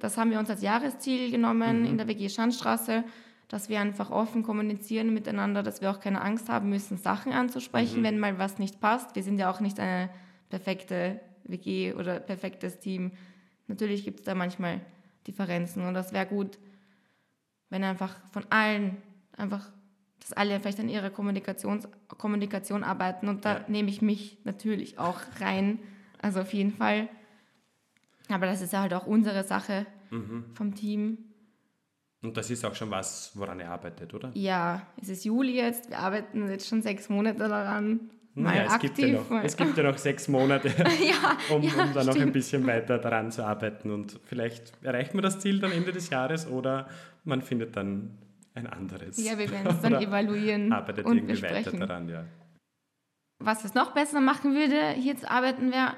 Das haben wir uns als Jahresziel genommen in der WG Schandstraße, dass wir einfach offen kommunizieren miteinander, dass wir auch keine Angst haben müssen, Sachen anzusprechen, wenn mal was nicht passt. Wir sind ja auch nicht eine perfekte WG oder perfektes Team. Natürlich gibt es da manchmal Differenzen und das wäre gut, wenn einfach von allen einfach, dass alle vielleicht an ihrer Kommunikations Kommunikation arbeiten und da Ja. nehme ich mich natürlich auch rein, also auf jeden Fall. Aber das ist ja halt auch unsere Sache vom Team. Und das ist auch schon was, woran ihr arbeitet, oder? Ja, es ist Juli jetzt, wir arbeiten jetzt schon sechs Monate daran. Mal Naja, es, aktiv. gibt ja noch, es gibt ja noch sechs Monate, ja, um, ja, um da noch ein bisschen weiter daran zu arbeiten. Und vielleicht erreicht man das Ziel dann Ende des Jahres oder man findet dann ein anderes. Ja, wir werden es dann evaluieren arbeitet und irgendwie weiter besprechen. daran, ja. was es noch besser machen würde, hier zu arbeiten, wäre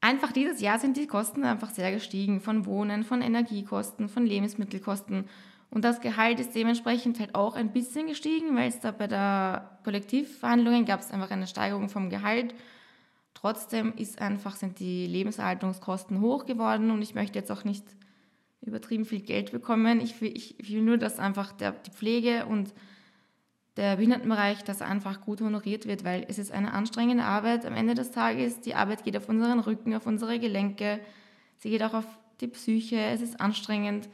einfach dieses Jahr sind die Kosten einfach sehr gestiegen. Von Wohnen, von Energiekosten, von Lebensmittelkosten. Und das Gehalt ist dementsprechend halt auch ein bisschen gestiegen, weil es da bei der Kollektivverhandlungen gab es einfach eine Steigerung vom Gehalt. Trotzdem ist einfach, sind die Lebenserhaltungskosten hoch geworden und ich möchte jetzt auch nicht übertrieben viel Geld bekommen. Ich will, ich, ich will nur, dass einfach der, die Pflege und der Behindertenbereich, dass einfach gut honoriert wird, weil es ist eine anstrengende Arbeit am Ende des Tages. Die Arbeit geht auf unseren Rücken, auf unsere Gelenke, sie geht auch auf die Psyche, es ist anstrengend.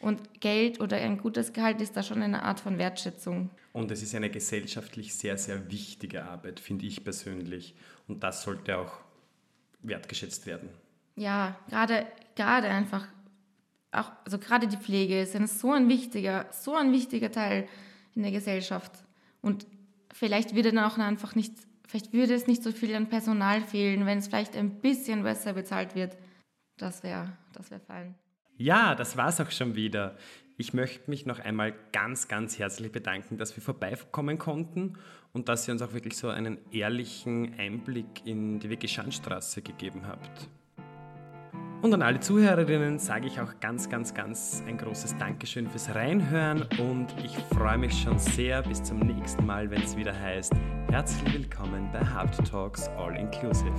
Und Geld oder ein gutes Gehalt ist da schon eine Art von Wertschätzung. Und es ist eine gesellschaftlich sehr, sehr wichtige Arbeit, finde ich persönlich. Und das sollte auch wertgeschätzt werden. Ja, gerade, gerade einfach, auch, also gerade die Pflege ist ein, so ein wichtiger, so ein wichtiger Teil in der Gesellschaft. Und vielleicht würde dann auch einfach nicht, vielleicht würde es nicht so viel an Personal fehlen, wenn es vielleicht ein bisschen besser bezahlt wird. Das wäre, das wäre fein. Ja, das war's auch schon wieder. Ich möchte mich noch einmal ganz, ganz herzlich bedanken, dass wir vorbeikommen konnten und dass ihr uns auch wirklich so einen ehrlichen Einblick in die WG Schandstraße gegeben habt. Und an alle Zuhörerinnen sage ich auch ganz, ganz, ganz ein großes Dankeschön fürs Reinhören und ich freue mich schon sehr bis zum nächsten Mal, wenn es wieder heißt, herzlich willkommen bei Hard Talks All Inclusive.